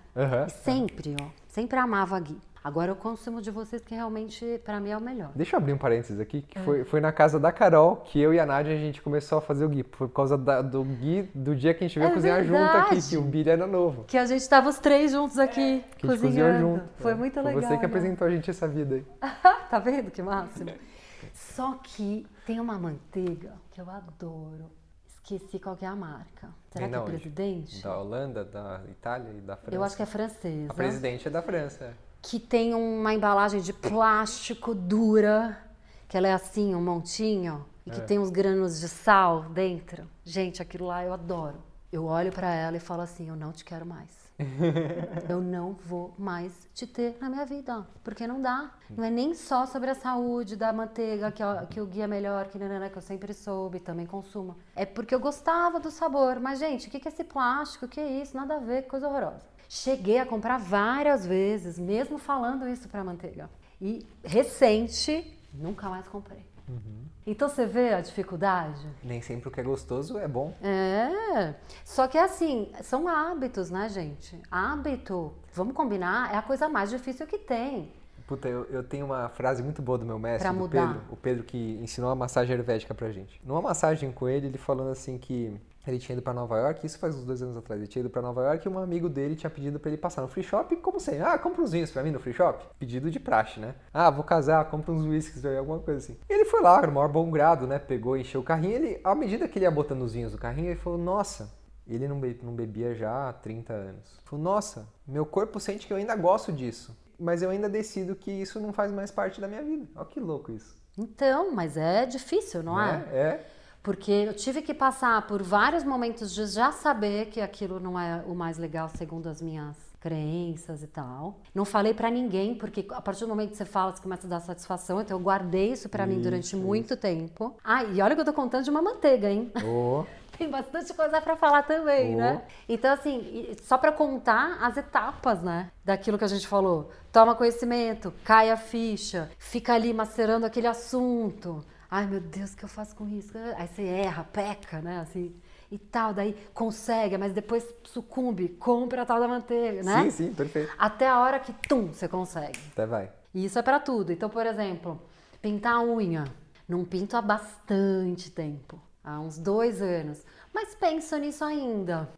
E sempre, ó, sempre amava a Gui. Agora eu consumo de vocês que realmente pra mim é o melhor. Deixa eu abrir um parênteses aqui, É. que foi, foi na casa da Carol que eu e a Nádia a gente começou a fazer o Gui. Por causa da- do Gui, do dia que a gente veio É cozinhar junto aqui, verdade. que o Billy era novo. Que a gente tava os três juntos aqui Que a gente cozinhou cozinhando. junto. Foi É. muito Foi legal. você que né? apresentou a gente essa vida aí. tá vendo que máximo? Só que tem uma manteiga que eu adoro. Esqueci qual que é a marca. Será Vem que é presidente? Da Holanda, da Itália e da França. Eu acho que é francesa. A presidente é da França. É. Que tem uma embalagem de plástico dura, que ela é assim, um montinho, e É. que tem uns granos de sal dentro. Gente, aquilo lá eu adoro. Eu olho pra ela e falo assim: eu não te quero mais. eu não vou mais te ter na minha vida. Porque não dá. Não é nem só sobre a saúde da manteiga, que, ó, que o guia é melhor, que, nanana, que eu sempre soube, também consumo. É porque eu gostava do sabor. Mas, gente, o que que é esse plástico? O que é isso? Nada a ver, que coisa horrorosa. Cheguei a comprar várias vezes, mesmo falando isso pra manteiga. E recente, nunca mais comprei. Então você vê a dificuldade? Nem sempre o que é gostoso é bom. É. Só que assim, são hábitos, né, gente? Hábito, vamos combinar, é a coisa mais difícil que tem. Puta, eu, eu tenho uma frase muito boa do meu mestre, do. Pedro. O Pedro que ensinou a massagem ayurvédica pra gente. Numa massagem com ele, ele falando assim que ele tinha ido pra Nova York, isso faz uns dois anos atrás. Ele tinha ido pra Nova York e um amigo dele tinha pedido pra ele passar no free shop, como sempre. Ah, compra uns vinhos pra mim no free shop. Pedido de praxe, né? Ah, vou casar, compra uns whiskies, alguma coisa assim. E ele foi lá, no maior bom grado, né? Pegou, encheu o carrinho. Ele, à medida que ele ia botando os vinhos no carrinho, ele falou: Nossa, ele não, be- não bebia já há 30 anos. Falou: Nossa, meu corpo sente que eu ainda gosto disso. Mas eu ainda decido que isso não faz mais parte da minha vida. Olha que louco isso. Então, mas é difícil, não é? Né? É. Porque eu tive que passar por vários momentos de já saber que aquilo não é o mais legal segundo as minhas crenças e tal. Não falei pra ninguém, porque a partir do momento que você fala, você começa a dar satisfação. Então eu guardei isso pra mim durante muito tempo. Ah, e olha que eu tô contando de uma manteiga, hein? Oh, Tem bastante coisa pra falar também, Oh. né? Então, assim, só pra contar as etapas, né? Daquilo que a gente falou. Toma conhecimento, cai a ficha, fica ali macerando aquele assunto. Ai, meu Deus, o que eu faço com isso? Aí você erra, peca, né? Assim. e tal, daí consegue, mas depois sucumbe, compra a tal da manteiga, né? Sim, sim, perfeito. Até a hora que, tum, você consegue. Até vai. E isso é pra tudo. Então, por exemplo, pintar a unha. Não pinto há bastante tempo, há uns dois anos. Mas penso nisso ainda.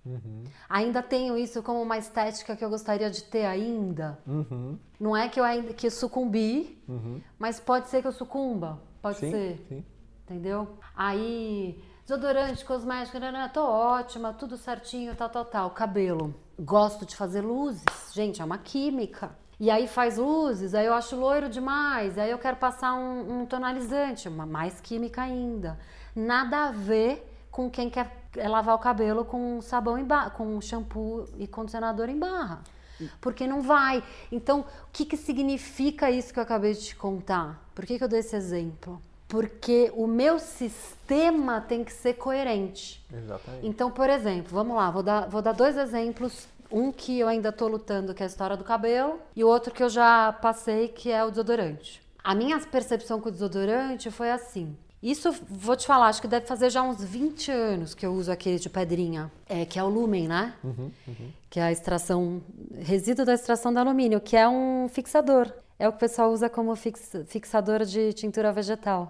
Ainda tenho isso como uma estética que eu gostaria de ter ainda. Uhum. Não é que eu ainda que eu sucumbi, Uhum. mas pode ser que eu sucumba. Pode Sim, ser. sim. Entendeu? Aí, desodorante, cosmético, né, tô ótima, tudo certinho, tal, tal, tal. Cabelo. Gosto de fazer luzes. Gente, é uma química. E aí faz luzes, aí eu acho loiro demais, aí eu quero passar um, um tonalizante, uma mais química ainda. Nada a ver com quem quer é, lavar o cabelo com sabão em barra, com shampoo e condicionador em barra. Porque não vai. Então, o que, que significa isso que eu acabei de te contar? Por que, que eu dei esse exemplo? Porque o meu sistema tem que ser coerente. Exatamente. Então, por exemplo, vamos lá, vou dar, vou dar dois exemplos. Um que eu ainda tô lutando, que é a história do cabelo, e o outro que eu já passei, que é o desodorante. A minha percepção com o desodorante foi assim. Isso, vou te falar, acho que deve fazer já uns 20 anos que eu uso aquele de pedrinha, é, que é o Lumen, né? Que é a extração, resíduo da extração de alumínio, que é um fixador. É o que o pessoal usa como fix- fixador de tintura vegetal.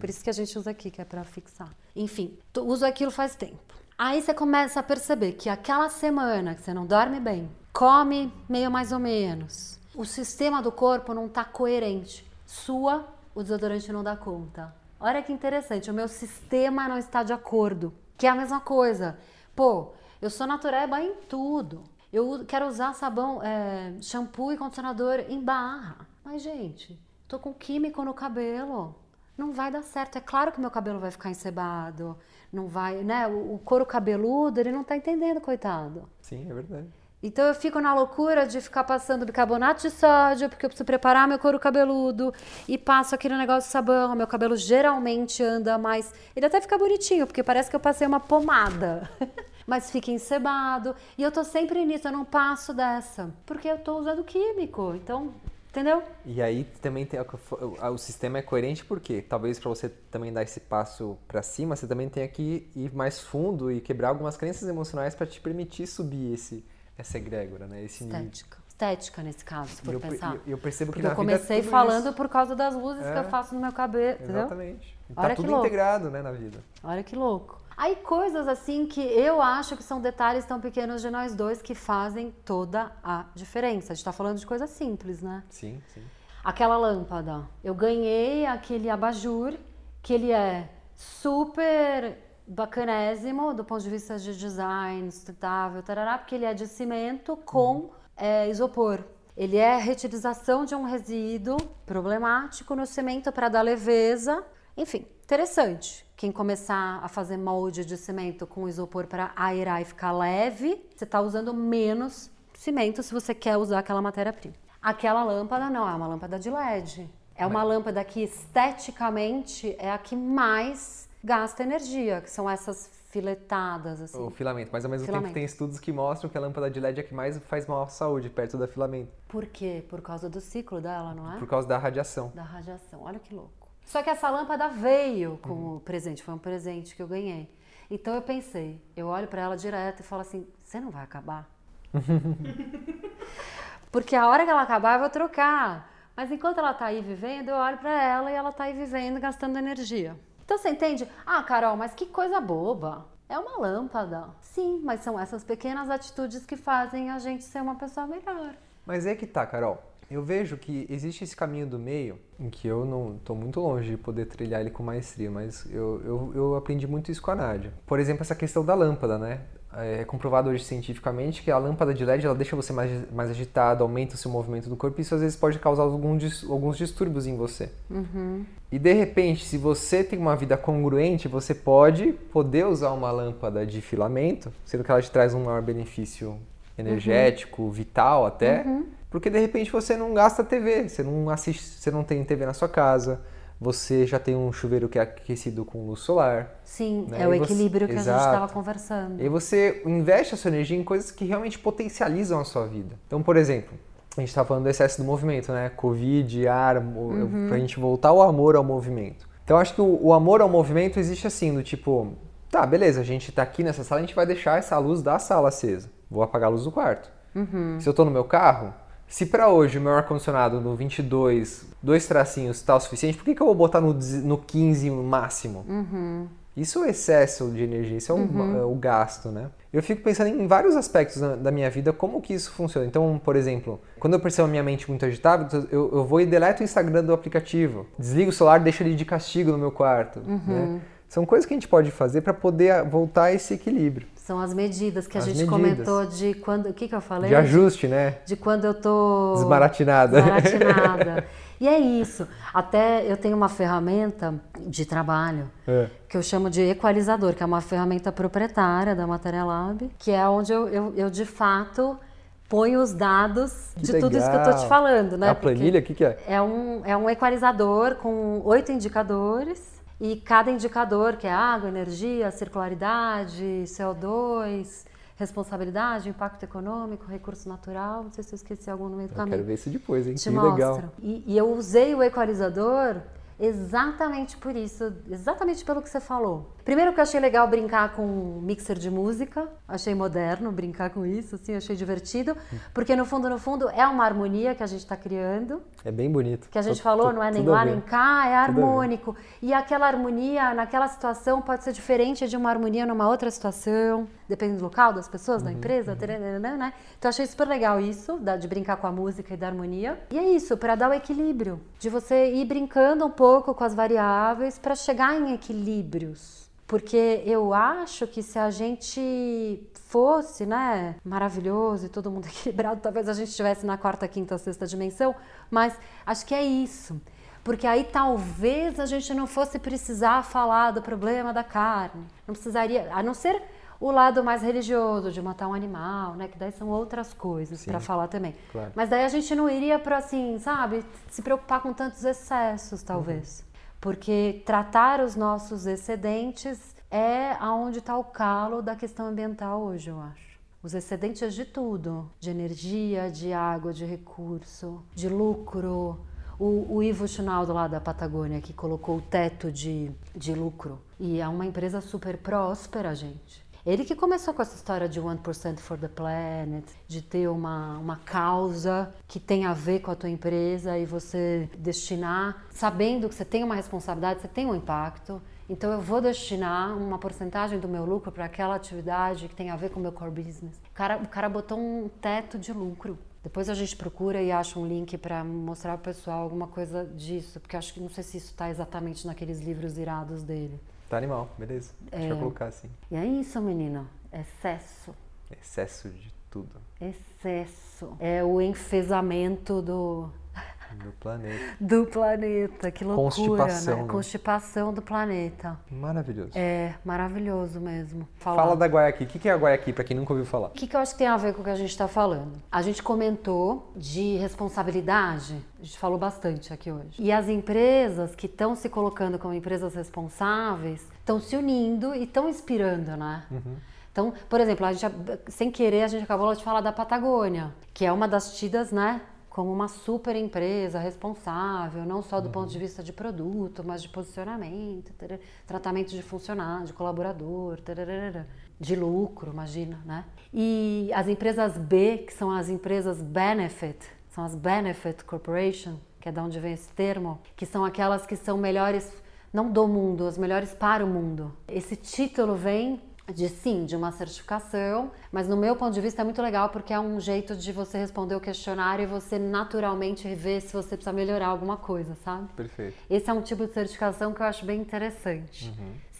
Por isso que a gente usa aqui, que é para fixar. Enfim, tu- uso aquilo faz tempo. Aí você começa a perceber que aquela semana que você não dorme bem, come meio mais ou menos, o sistema do corpo não tá coerente. Sua, o desodorante não dá conta. Olha que interessante, o meu sistema não está de acordo. Que é a mesma coisa. Pô, eu sou natureba em tudo. Eu quero usar sabão, é, shampoo e condicionador em barra. Mas, gente, tô com químico no cabelo. Não vai dar certo. É claro que meu cabelo vai ficar encebado. Não vai, né? O, o couro cabeludo, ele não tá entendendo, coitado. Sim, é verdade. Então eu fico na loucura de ficar passando bicarbonato de sódio, porque eu preciso preparar meu couro cabeludo e passo aquele negócio de sabão. Meu cabelo geralmente anda mais. Ele até fica bonitinho, porque parece que eu passei uma pomada. Mas fica encebado. E eu tô sempre nisso, eu não passo dessa. Porque eu tô usando químico. Então, entendeu? E aí também tem o, sistema é coerente porque talvez para você também dar esse passo para cima, você também tenha que ir mais fundo e quebrar algumas crenças emocionais para te permitir subir esse essa egrégora, né? Esse nível. Estética. Estética nesse caso, se for eu, pensar. eu- eu percebo que Porque na eu vida é comecei tudo falando isso. por causa das luzes que É. eu faço no meu cabelo, entendeu? Exatamente. E Olha tá que tudo louco. integrado, né, na vida. Olha que louco. Aí coisas assim que eu acho que são detalhes tão pequenos de nós dois que fazem toda a diferença. A gente tá falando de coisa simples, né? Sim, sim. Aquela lâmpada. Eu ganhei aquele abajur, que ele é super bacanésimo do ponto de vista de design, sustentável, tarará, porque ele é de cimento com é, isopor. Ele é a reutilização de um resíduo problemático no cimento para dar leveza. Enfim, interessante. Quem começar a fazer molde de cimento com isopor para aerar e ficar leve, você está usando menos cimento se você quer usar aquela matéria-prima. Aquela lâmpada não, é uma lâmpada de LED. É uma lâmpada que esteticamente é a que mais gasta energia, que são essas filetadas assim. O filamento. Mas ao mesmo Filamento. tempo tem estudos que mostram que a lâmpada de LED é que mais faz mal à saúde, perto da filamento. Por quê? Por causa do ciclo dela, não é? Por causa da radiação. Da radiação. Olha que louco. Só que essa lâmpada veio com o presente, foi um presente que eu ganhei. Então eu pensei, eu olho pra ela direto e falo assim: você não vai acabar? Porque a hora que ela acabar eu vou trocar. Mas enquanto ela tá aí vivendo, eu olho pra ela e ela tá aí vivendo, gastando energia. Então você entende? Ah, Carol, mas que coisa boba. É uma lâmpada. Sim, mas são essas pequenas atitudes que fazem a gente ser uma pessoa melhor. Mas é que tá, Carol. Eu vejo que existe esse caminho do meio, em que eu não tô muito longe de poder trilhar ele com maestria, mas eu, eu, eu aprendi muito isso com a Nádia. Por exemplo, essa questão da lâmpada, né? É comprovado hoje cientificamente que a lâmpada de LED ela deixa você mais, mais agitado, aumenta o seu movimento do corpo e isso às vezes pode causar algum alguns distúrbios em você. E de repente, se você tem uma vida congruente, você pode poder usar uma lâmpada de filamento, sendo que ela te traz um maior benefício energético, vital até, porque de repente você não gasta TV, você não assiste, você não tem TV na sua casa, você já tem um chuveiro que é aquecido com luz solar. Sim, Né? é o você- equilíbrio que a gente Exato. estava conversando. E você investe a sua energia em coisas que realmente potencializam a sua vida. Então, por exemplo, a gente está falando do excesso do movimento, né? Covid, ar, Uhum. pra gente voltar o amor ao movimento. Então, acho que o, o amor ao movimento existe assim, do tipo, tá, beleza, a gente tá aqui nessa sala, a gente vai deixar essa luz da sala acesa. Vou apagar a luz do quarto. Uhum. Se eu tô no meu carro, se para hoje o meu ar-condicionado no 22, dois tracinhos tá o suficiente, por que, que eu vou botar no, no 15 máximo? Isso é o excesso de energia, isso é o, é o gasto, né? Eu fico pensando em vários aspectos da, da minha vida, como que isso funciona. Então, por exemplo, quando eu percebo a minha mente muito agitada, eu, eu vou e deleto o Instagram do aplicativo. Desligo o celular, deixo ele de castigo no meu quarto. Né? São coisas que a gente pode fazer para poder voltar a esse equilíbrio. São as medidas que a As gente medidas. comentou de quando. O que, que eu falei? De ajuste, né? de quando eu tô Desbaratinada. desbaratinada. e é isso. Até eu tenho uma ferramenta de trabalho É. que eu chamo de equalizador, que é uma ferramenta proprietária da Matéria Lab, que é onde eu, eu, eu, de fato ponho os dados Que de tudo isso que eu tô te legal. falando, né? A planilha? O que, que é? é um, é um equalizador com oito indicadores e cada indicador, que é água, energia, circularidade, CO2, responsabilidade, impacto econômico, recurso natural, não sei se eu esqueci algum no meio do Eu caminho. quero ver isso depois, hein? Te que mostro. legal. E, e eu usei o equalizador exatamente por isso, exatamente pelo que você falou. Primeiro que eu achei legal brincar com um mixer de música, achei moderno brincar com isso, assim, achei divertido, porque no fundo, no fundo, é uma harmonia que a gente está criando, É bem bonito. que a gente Tu- falou, tu- não é nem lá nem cá, é harmônico. E aquela harmonia, naquela situação, pode ser diferente de uma harmonia numa outra situação, dependendo do local, das pessoas, Uhum, da empresa, tararana, né? Então achei super legal isso, da- de brincar com a música e da harmonia. E é isso, para dar o equilíbrio, de você ir brincando um pouco com as variáveis para chegar em equilíbrios. Porque eu acho que se a gente fosse, né, maravilhoso e todo mundo equilibrado, talvez a gente estivesse na quarta, quinta, sexta dimensão, mas acho que é isso. Porque aí talvez a gente não fosse precisar falar do problema da carne. Não precisaria, a não ser o lado mais religioso de matar um animal, né, que daí são outras coisas para falar também. claro. Mas daí a gente não iria para assim, sabe, se preocupar com tantos excessos, talvez. Porque tratar os nossos excedentes é aonde está o calo da questão ambiental hoje, eu acho. Os excedentes de tudo, de energia, de água, de recurso, de lucro. O, o Ivo Chinaldo lá da Patagônia que colocou o teto de, de lucro. E é uma empresa super próspera, gente. Ele que começou com essa história de 1% for the planet, de ter uma, uma causa que tem a ver com a tua empresa e você destinar, sabendo que você tem uma responsabilidade, você tem um impacto. Então eu vou destinar uma porcentagem do meu lucro para aquela atividade que tem a ver com o meu core business. O cara, o cara botou um teto de lucro. Depois a gente procura e acha um link para mostrar ao pessoal alguma coisa disso, porque acho que não sei se isso está exatamente naqueles livros irados dele. Tá animal, beleza. Deixa É. eu colocar assim. E é isso, menino. Excesso. Excesso de tudo Excesso. É o enfesamento do, no planeta. do planeta. Que loucura, Constipação, né? né? Constipação do planeta. Maravilhoso. É maravilhoso mesmo. Falar. Fala da Guayaki. O que é a Guayaki, pra quem nunca ouviu falar? O que, que eu acho que tem a ver com o que a gente está falando? A gente comentou de responsabilidade, a gente falou bastante aqui hoje. E as empresas que estão se colocando como empresas responsáveis estão se unindo e estão inspirando, né? Então, por exemplo, a gente, sem querer, a gente acabou de falar da Patagônia, que é uma das tidas, né? Como uma super empresa responsável, não só do ponto de vista de produto, mas de posicionamento, tratamento de funcionário, de colaborador, de lucro, imagina, né? E as empresas B, que são as empresas benefit, são as benefit corporation, que é de onde vem esse termo, que são aquelas que são melhores não do mundo, as melhores para o mundo. Esse título vem de sim, de uma certificação, mas no meu ponto de vista é muito legal porque é um jeito de você responder o questionário e você naturalmente ver se você precisa melhorar alguma coisa, sabe? Perfeito. Esse é um tipo de certificação que eu acho bem interessante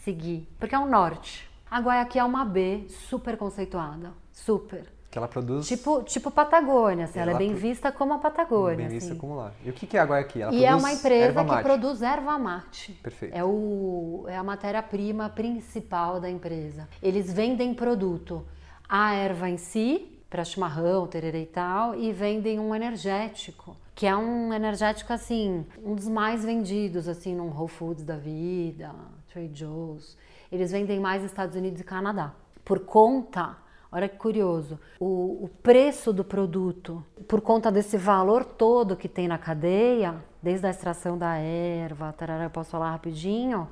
seguir, porque é um norte. A Guayaki é uma B super conceituada, super. Que ela produz Tipo, tipo Patagônia, assim, ela, Ela é bem pro- vista como a Patagônia. bem vista assim. como lá. E o que que é a Guayaki? Ela E é uma empresa que produz erva mate. Perfeito. É, o, é a matéria-prima principal da empresa. Eles vendem produto, a erva em si, para chimarrão, tererê e tal, e vendem um energético, que é um energético, assim, um dos mais vendidos, assim, num Whole Foods da vida, Trade Joe's. Eles vendem mais nos Estados Unidos e Canadá. Por conta Olha que curioso, o, o preço do produto, por conta desse valor todo que tem na cadeia, desde a extração da erva, tarará, eu posso falar rapidinho,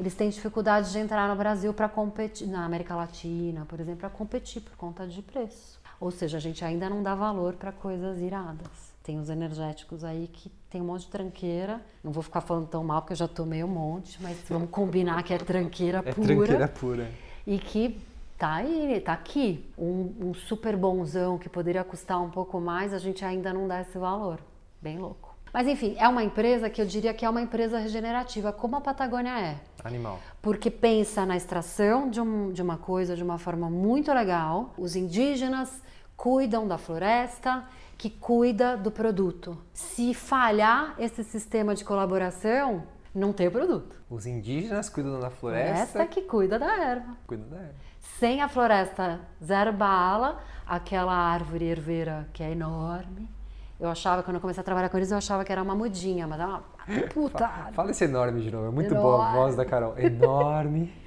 eles têm dificuldade de entrar no Brasil para competir, na América Latina, por exemplo, para competir por conta de preço. Ou seja, a gente ainda não dá valor para coisas iradas. Tem os energéticos aí que tem um monte de tranqueira. Não vou ficar falando tão mal porque eu já tomei um monte, mas vamos combinar que é tranqueira É pura. tranqueira pura. E que tá aí, tá aqui. Um, um super bonzão que poderia custar um pouco mais, a gente ainda não dá esse valor. Bem louco. Mas enfim, é uma empresa que eu diria que é uma empresa regenerativa, como a Patagônia é. Animal. Porque pensa na extração de, um- de uma coisa de uma forma muito legal. Os indígenas cuidam da floresta, que cuida do produto. Se falhar esse sistema de colaboração, não tem o produto. Os indígenas cuidam da Floresta floresta. que cuida da erva. Cuidam da erva. Sem a floresta zero bala, aquela árvore herveira que é enorme. Eu achava, quando eu comecei a trabalhar com eles, eu achava que era uma mudinha, mas é uma puta árvore. Fala esse enorme de novo. É muito boa a Enorme. voz da Carol. Enorme.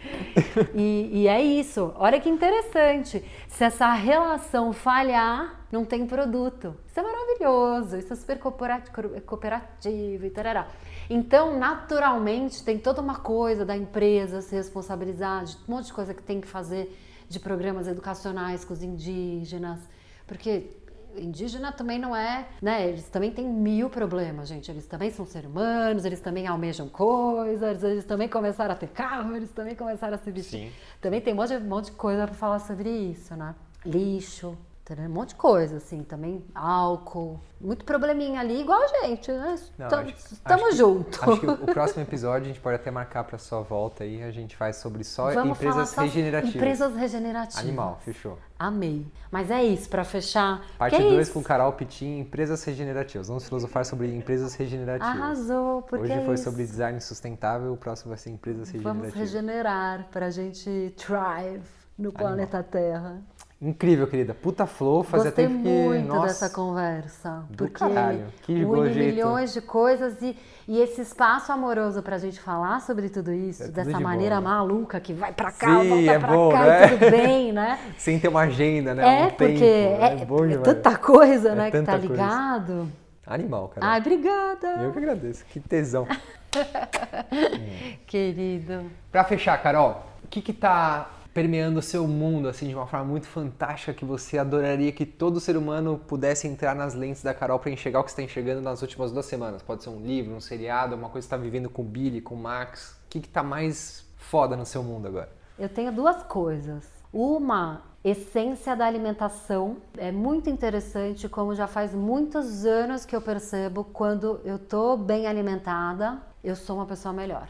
E, e é isso. Olha que interessante. Se essa relação falhar, não tem produto. Isso é maravilhoso. Isso é super coopera- cooperativo e tarará. Então, naturalmente, tem toda uma coisa da empresa se responsabilizar, de um monte de coisa que tem que fazer de programas educacionais com os indígenas. Porque indígena também não é, né? Eles também têm mil problemas, gente. Eles também são seres humanos, eles também almejam coisas, eles também começaram a ter carro, eles também começaram a se vestir. Sim. Também tem um monte, de- um monte de coisa para falar sobre isso, né? Lixo? Um monte de coisa, assim, também álcool, muito probleminha ali, igual a gente, né? Estamos que- juntos. Acho que o próximo episódio a gente pode até marcar para sua volta aí. A gente faz sobre só Vamos falar empresas só regenerativas. Empresas regenerativas. Animal, fechou. Amei. Mas é isso, para fechar. Parte que é 2 isso. com Carol Pitim, empresas regenerativas. Vamos filosofar sobre empresas regenerativas. Arrasou, porque Hoje é foi isso. sobre design sustentável, o próximo vai ser empresas Vamos regenerativas. regenerar para a gente thrive no planeta Terra. Incrível, querida. Puta flow, fazia Gostei tempo que. muito Nossa, dessa conversa. do porque caralho. Que une milhões de coisas e, e esse espaço amoroso pra gente falar sobre tudo isso, É tudo dessa de maneira bom, né? maluca que vai pra cá, Sim, volta é pra bom, cá né? e tudo bem, né? Sem ter uma agenda, né? É, um porque tempo. é, bom é demais. tanta coisa, É né, que tanta tá coisa. ligado. Animal, cara. Ai, obrigada, Eu que agradeço. Que tesão. querido. Pra fechar, Carol, o que que tá permeando o seu mundo, assim, de uma forma muito fantástica que você adoraria que todo ser humano pudesse entrar nas lentes da Carol pra enxergar o que você tá enxergando nas últimas duas semanas? Pode ser um livro, um seriado, uma coisa que você tá vivendo com o Billy, com o Max. O que que tá mais foda no seu mundo agora? Eu tenho duas coisas. Uma, essência da alimentação. É muito interessante como já faz muitos anos que eu percebo quando eu tô bem alimentada, eu sou uma pessoa melhor.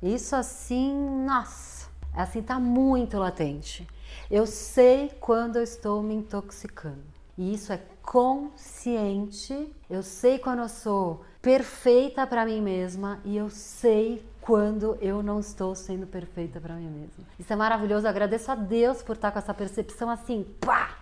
Isso assim, nossa, assim tá muito latente. Eu sei quando eu estou me intoxicando. E isso é consciente. Eu sei quando eu sou perfeita para mim mesma e eu sei quando eu não estou sendo perfeita para mim mesma. Isso é maravilhoso. Eu agradeço a Deus por estar com essa percepção assim, pá,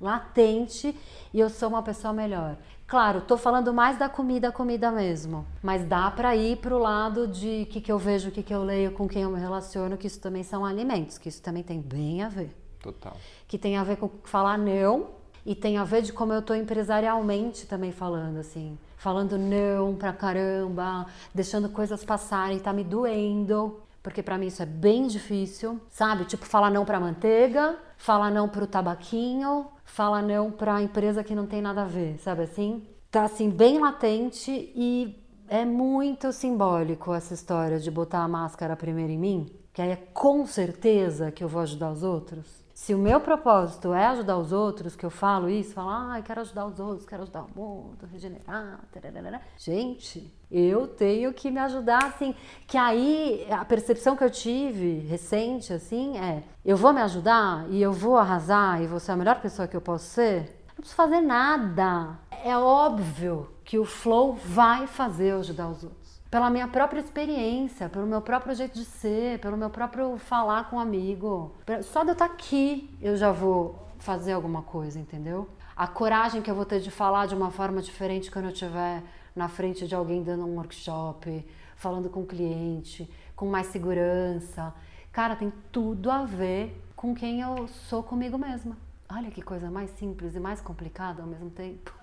latente e eu sou uma pessoa melhor. Claro, tô falando mais da comida, comida mesmo, mas dá para ir pro lado de o que, que eu vejo, o que, que eu leio, com quem eu me relaciono, que isso também são alimentos, que isso também tem bem a ver Total. que tem a ver com falar não e tem a ver de como eu tô empresarialmente também falando, assim. Falando não pra caramba, deixando coisas passarem, tá me doendo. Porque pra mim isso é bem difícil, sabe? Tipo, falar não pra manteiga, falar não pro tabaquinho, falar não pra empresa que não tem nada a ver, sabe assim? Tá assim, bem latente e é muito simbólico essa história de botar a máscara primeiro em mim, que aí é com certeza que eu vou ajudar os outros. Se o meu propósito é ajudar os outros, que eu falo isso, falo, ai, quero ajudar os outros, quero ajudar o mundo, regenerar, tararara. gente, eu tenho que me ajudar, assim, que aí a percepção que eu tive recente, assim, é, eu vou me ajudar e eu vou arrasar e vou ser a melhor pessoa que eu posso ser? Não preciso fazer nada. É óbvio que o flow vai fazer eu ajudar os outros. Pela minha própria experiência, pelo meu próprio jeito de ser, pelo meu próprio falar com um amigo. Só de eu estar aqui, eu já vou fazer alguma coisa, entendeu? A coragem que eu vou ter de falar de uma forma diferente quando eu estiver na frente de alguém dando um workshop, falando com o cliente, com mais segurança. Cara, tem tudo a ver com quem eu sou comigo mesma. Olha que coisa mais simples e mais complicada ao mesmo tempo.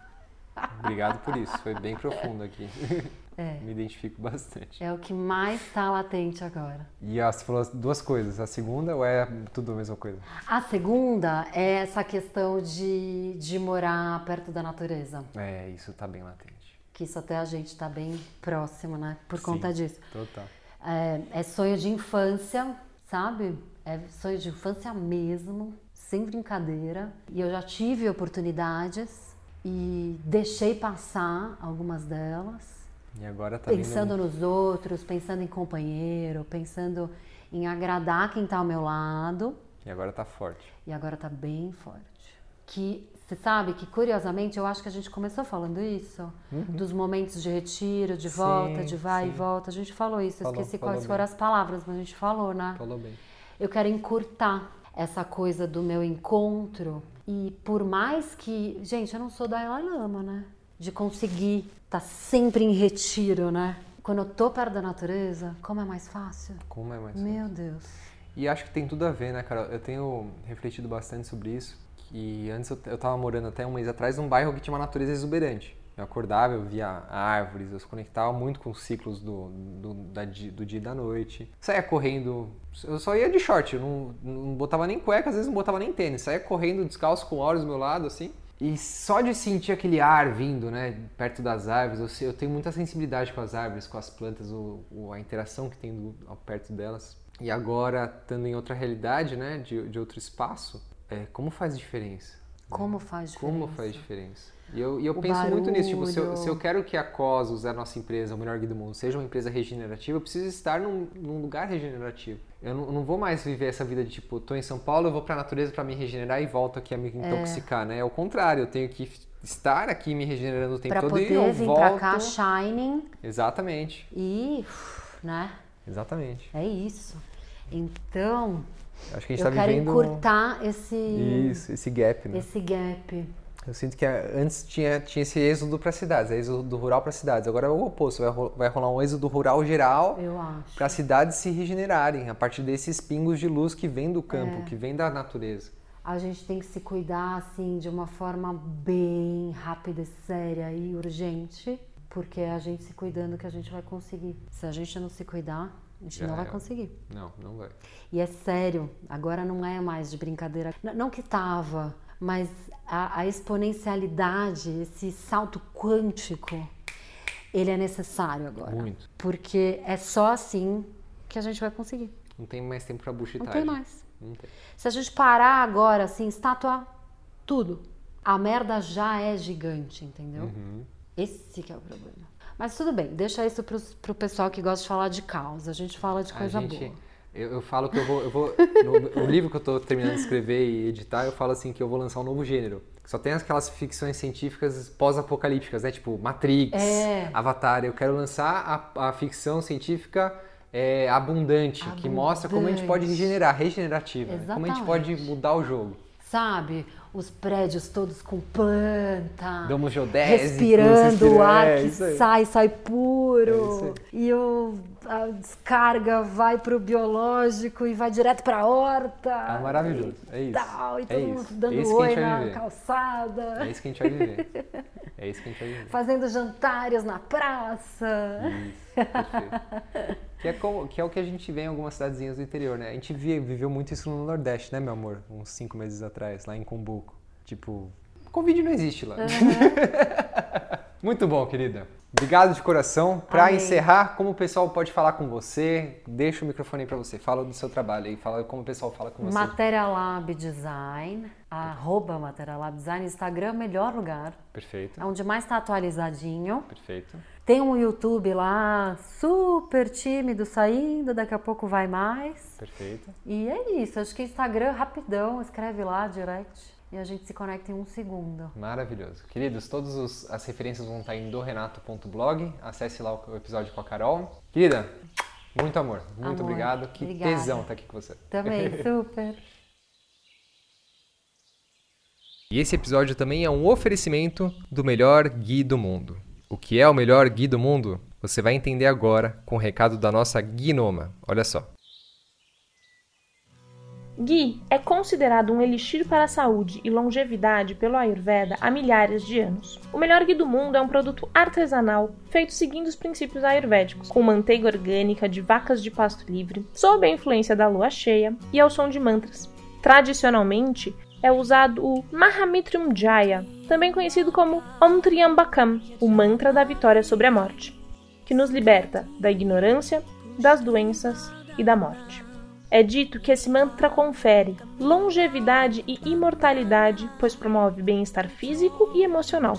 Obrigado por isso. Foi bem profundo aqui. É. Me identifico bastante. É o que mais está latente agora. E ah, você falou as duas coisas. A segunda ou é tudo a mesma coisa? A segunda é essa questão de, de morar perto da natureza. É, isso tá bem latente. Que isso até a gente está bem próximo, né? Por Sim. conta disso. Total. É, é sonho de infância, sabe? É sonho de infância mesmo, sem brincadeira. E eu já tive oportunidades e deixei passar algumas delas. E agora tá pensando nos outros, pensando em companheiro, pensando em agradar quem tá ao meu lado. E agora tá forte. E agora tá bem forte. Que você sabe que curiosamente eu acho que a gente começou falando isso, dos momentos de retiro, de volta, Sim, de vai sim. e volta. A gente falou isso, eu Falou, esqueci falou quais bem. foram as palavras, mas a gente falou, né? Falou bem. Eu quero encurtar essa coisa do meu encontro e por mais que, gente, eu não sou Dalai Lama, né? De conseguir estar sempre em retiro, né? Quando eu tô perto da natureza, como é mais fácil? Como é mais Meu Deus. E acho que tem tudo a ver, né, Carol? Eu tenho refletido bastante sobre isso. Que antes eu, eu tava morando até um mês atrás num bairro que tinha uma natureza exuberante. Eu acordava, eu via árvores, eu se conectava muito com os ciclos do, do, da do dia e da noite. Saía correndo, eu só ia de short, eu não, não botava nem cueca, às vezes não botava nem tênis. Saía correndo descalço com olhos do meu lado, assim. E só de sentir aquele ar vindo, né, perto das árvores, eu, sei- eu tenho muita sensibilidade com as árvores, com as plantas, o, o- a interação que tem do, ao- perto delas. E agora, estando em outra realidade, né, de, de outro espaço, é, como faz diferença? Como faz diferença? Como faz diferença? E eu, e eu penso muito nisso, tipo, se eu, barulho. se eu quero que a Cosmos, a nossa empresa, o melhor guia do mundo, seja uma empresa regenerativa, eu preciso estar num, num lugar regenerativo. Eu não, não vou mais viver essa vida de tipo, tô em São Paulo, eu vou pra natureza pra me regenerar e volto aqui a me intoxicar, né? É o contrário, eu tenho que estar aqui me regenerando o tempo Pra todo e eu poder vir volto. pra cá shining Exatamente, e, né? exatamente. É isso. Então, Acho que a gente eu tá quero vivendo encurtar esse, isso, esse gap, né? esse gap. Eu sinto que antes tinha, tinha esse êxodo para cidades, êxodo do rural para cidades. Agora é o oposto, vai, vai rolar um êxodo rural geral para as cidades se regenerarem a partir desses pingos de luz que vêm do campo, É. que vêm da natureza. A gente tem que se cuidar assim de uma forma bem rápida, séria e urgente, porque é a gente se cuidando que a gente vai conseguir. Se a gente não se cuidar, a gente Já não vai era. conseguir. Não, não vai. E é sério, agora não é mais de brincadeira. N- Não que tava, mas a, a exponencialidade, esse salto quântico, ele é necessário agora. Muito. Porque é só assim que a gente vai conseguir. Não tem mais tempo para Não buchitagem. tem mais. Não tem. Se a gente parar agora, assim, estátua tudo, a merda já é gigante, entendeu? Uhum. Esse que é o problema. Mas tudo bem, deixa isso pros, pro pessoal que gosta de falar de caos. A gente fala de A coisa gente, boa. Eu, eu falo que eu vou, eu vou no, no livro que eu tô terminando de escrever e editar, eu falo assim que eu vou lançar um novo gênero. Só tem aquelas ficções científicas pós-apocalípticas, né? Tipo Matrix, É. Avatar. Eu quero lançar a, a ficção científica é, abundante, que mostra como a gente pode Abundante. regenerar, regenerativa. né? Como a gente pode Exatamente. mudar o jogo. Sabe? Os prédios todos com planta. Domos geodésicos. Respirando respira- o ar é, que sai, sai É puro. e o, a descarga vai pro biológico e vai direto pra horta. Ah, maravilhoso. É isso. tal, e É todo mundo isso. dando É a oi na calçada. É isso que a gente vai viver. É isso que a gente vai viver. Fazendo jantares na praça. Isso, perfeito. Que é, como- que é o que a gente vê em algumas cidadezinhas do interior, né? A gente vi- viveu muito isso no Nordeste, né, meu amor? Uns cinco meses atrás, lá em Cumbuco. Tipo, Covid não existe lá. muito bom, querida. Obrigado de coração. Amém. encerrar, como o pessoal pode falar com você? Deixa o microfone aí pra você. Fala do seu trabalho aí. Fala como o pessoal fala com você. Matéria Lab Design, arroba Lab Design, Instagram, melhor lugar. Perfeito, É onde mais está atualizadinho. perfeito. Tem um YouTube lá, super tímido, saindo, daqui a pouco vai mais. Perfeito. E é isso, acho que Instagram, rapidão, escreve lá, direct, e a gente se conecta em um segundo. Maravilhoso. Queridos, todas as referências vão estar em dorenato.blog. Acesse lá o, episódio com a Carol. Querida, muito amor. Muito Amor, obrigado. Que obrigada. tesão estar aqui com você. Também, super. E esse episódio também é um oferecimento do melhor Gui do mundo. O que é o melhor Gui do mundo? Você vai entender agora com o recado da nossa Gnoma. Olha só. Ghee é considerado um elixir para a saúde e longevidade pelo Ayurveda há milhares de anos. O melhor ghee do mundo é um produto artesanal feito seguindo os princípios ayurvédicos, com manteiga orgânica de vacas de pasto livre, sob a influência da lua cheia e ao som de mantras. Tradicionalmente, é usado o Mahamitrum Jaya, também conhecido como Om Triambakam, o mantra da vitória sobre a morte, que nos liberta da ignorância, das doenças e da morte. É dito que esse mantra confere longevidade e imortalidade, pois promove bem-estar físico e emocional.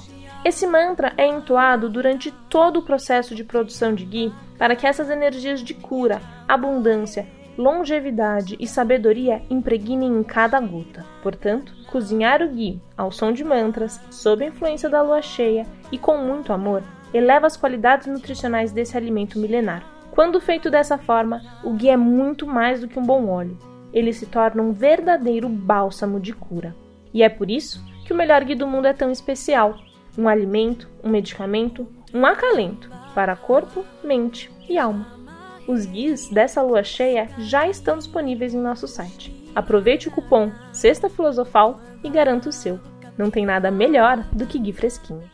Esse mantra é entoado durante todo o processo de produção de ghee para que essas energias de cura, abundância, longevidade e sabedoria impregnem em cada gota. Portanto, cozinhar o ghee ao som de mantras, sob a influência da lua cheia e com muito amor, eleva as qualidades nutricionais desse alimento milenar. Quando feito dessa forma, o ghee é muito mais do que um bom óleo. Ele se torna um verdadeiro bálsamo de cura. E é por isso que o melhor ghee do mundo é tão especial. Um alimento, um medicamento, um acalento para corpo, mente e alma. Os guias dessa lua cheia já estão disponíveis em nosso site. Aproveite o cupom Sexta Filosofal e garanta o seu. Não tem nada melhor do que ghee fresquinho.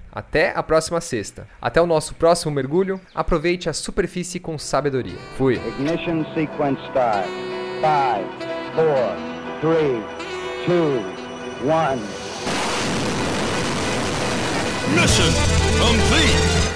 Até a próxima sexta. Até o nosso próximo mergulho. Aproveite a superfície com sabedoria. Fui. Ignition sequence start. 5, 4, 3, 2, 1. Mission complete.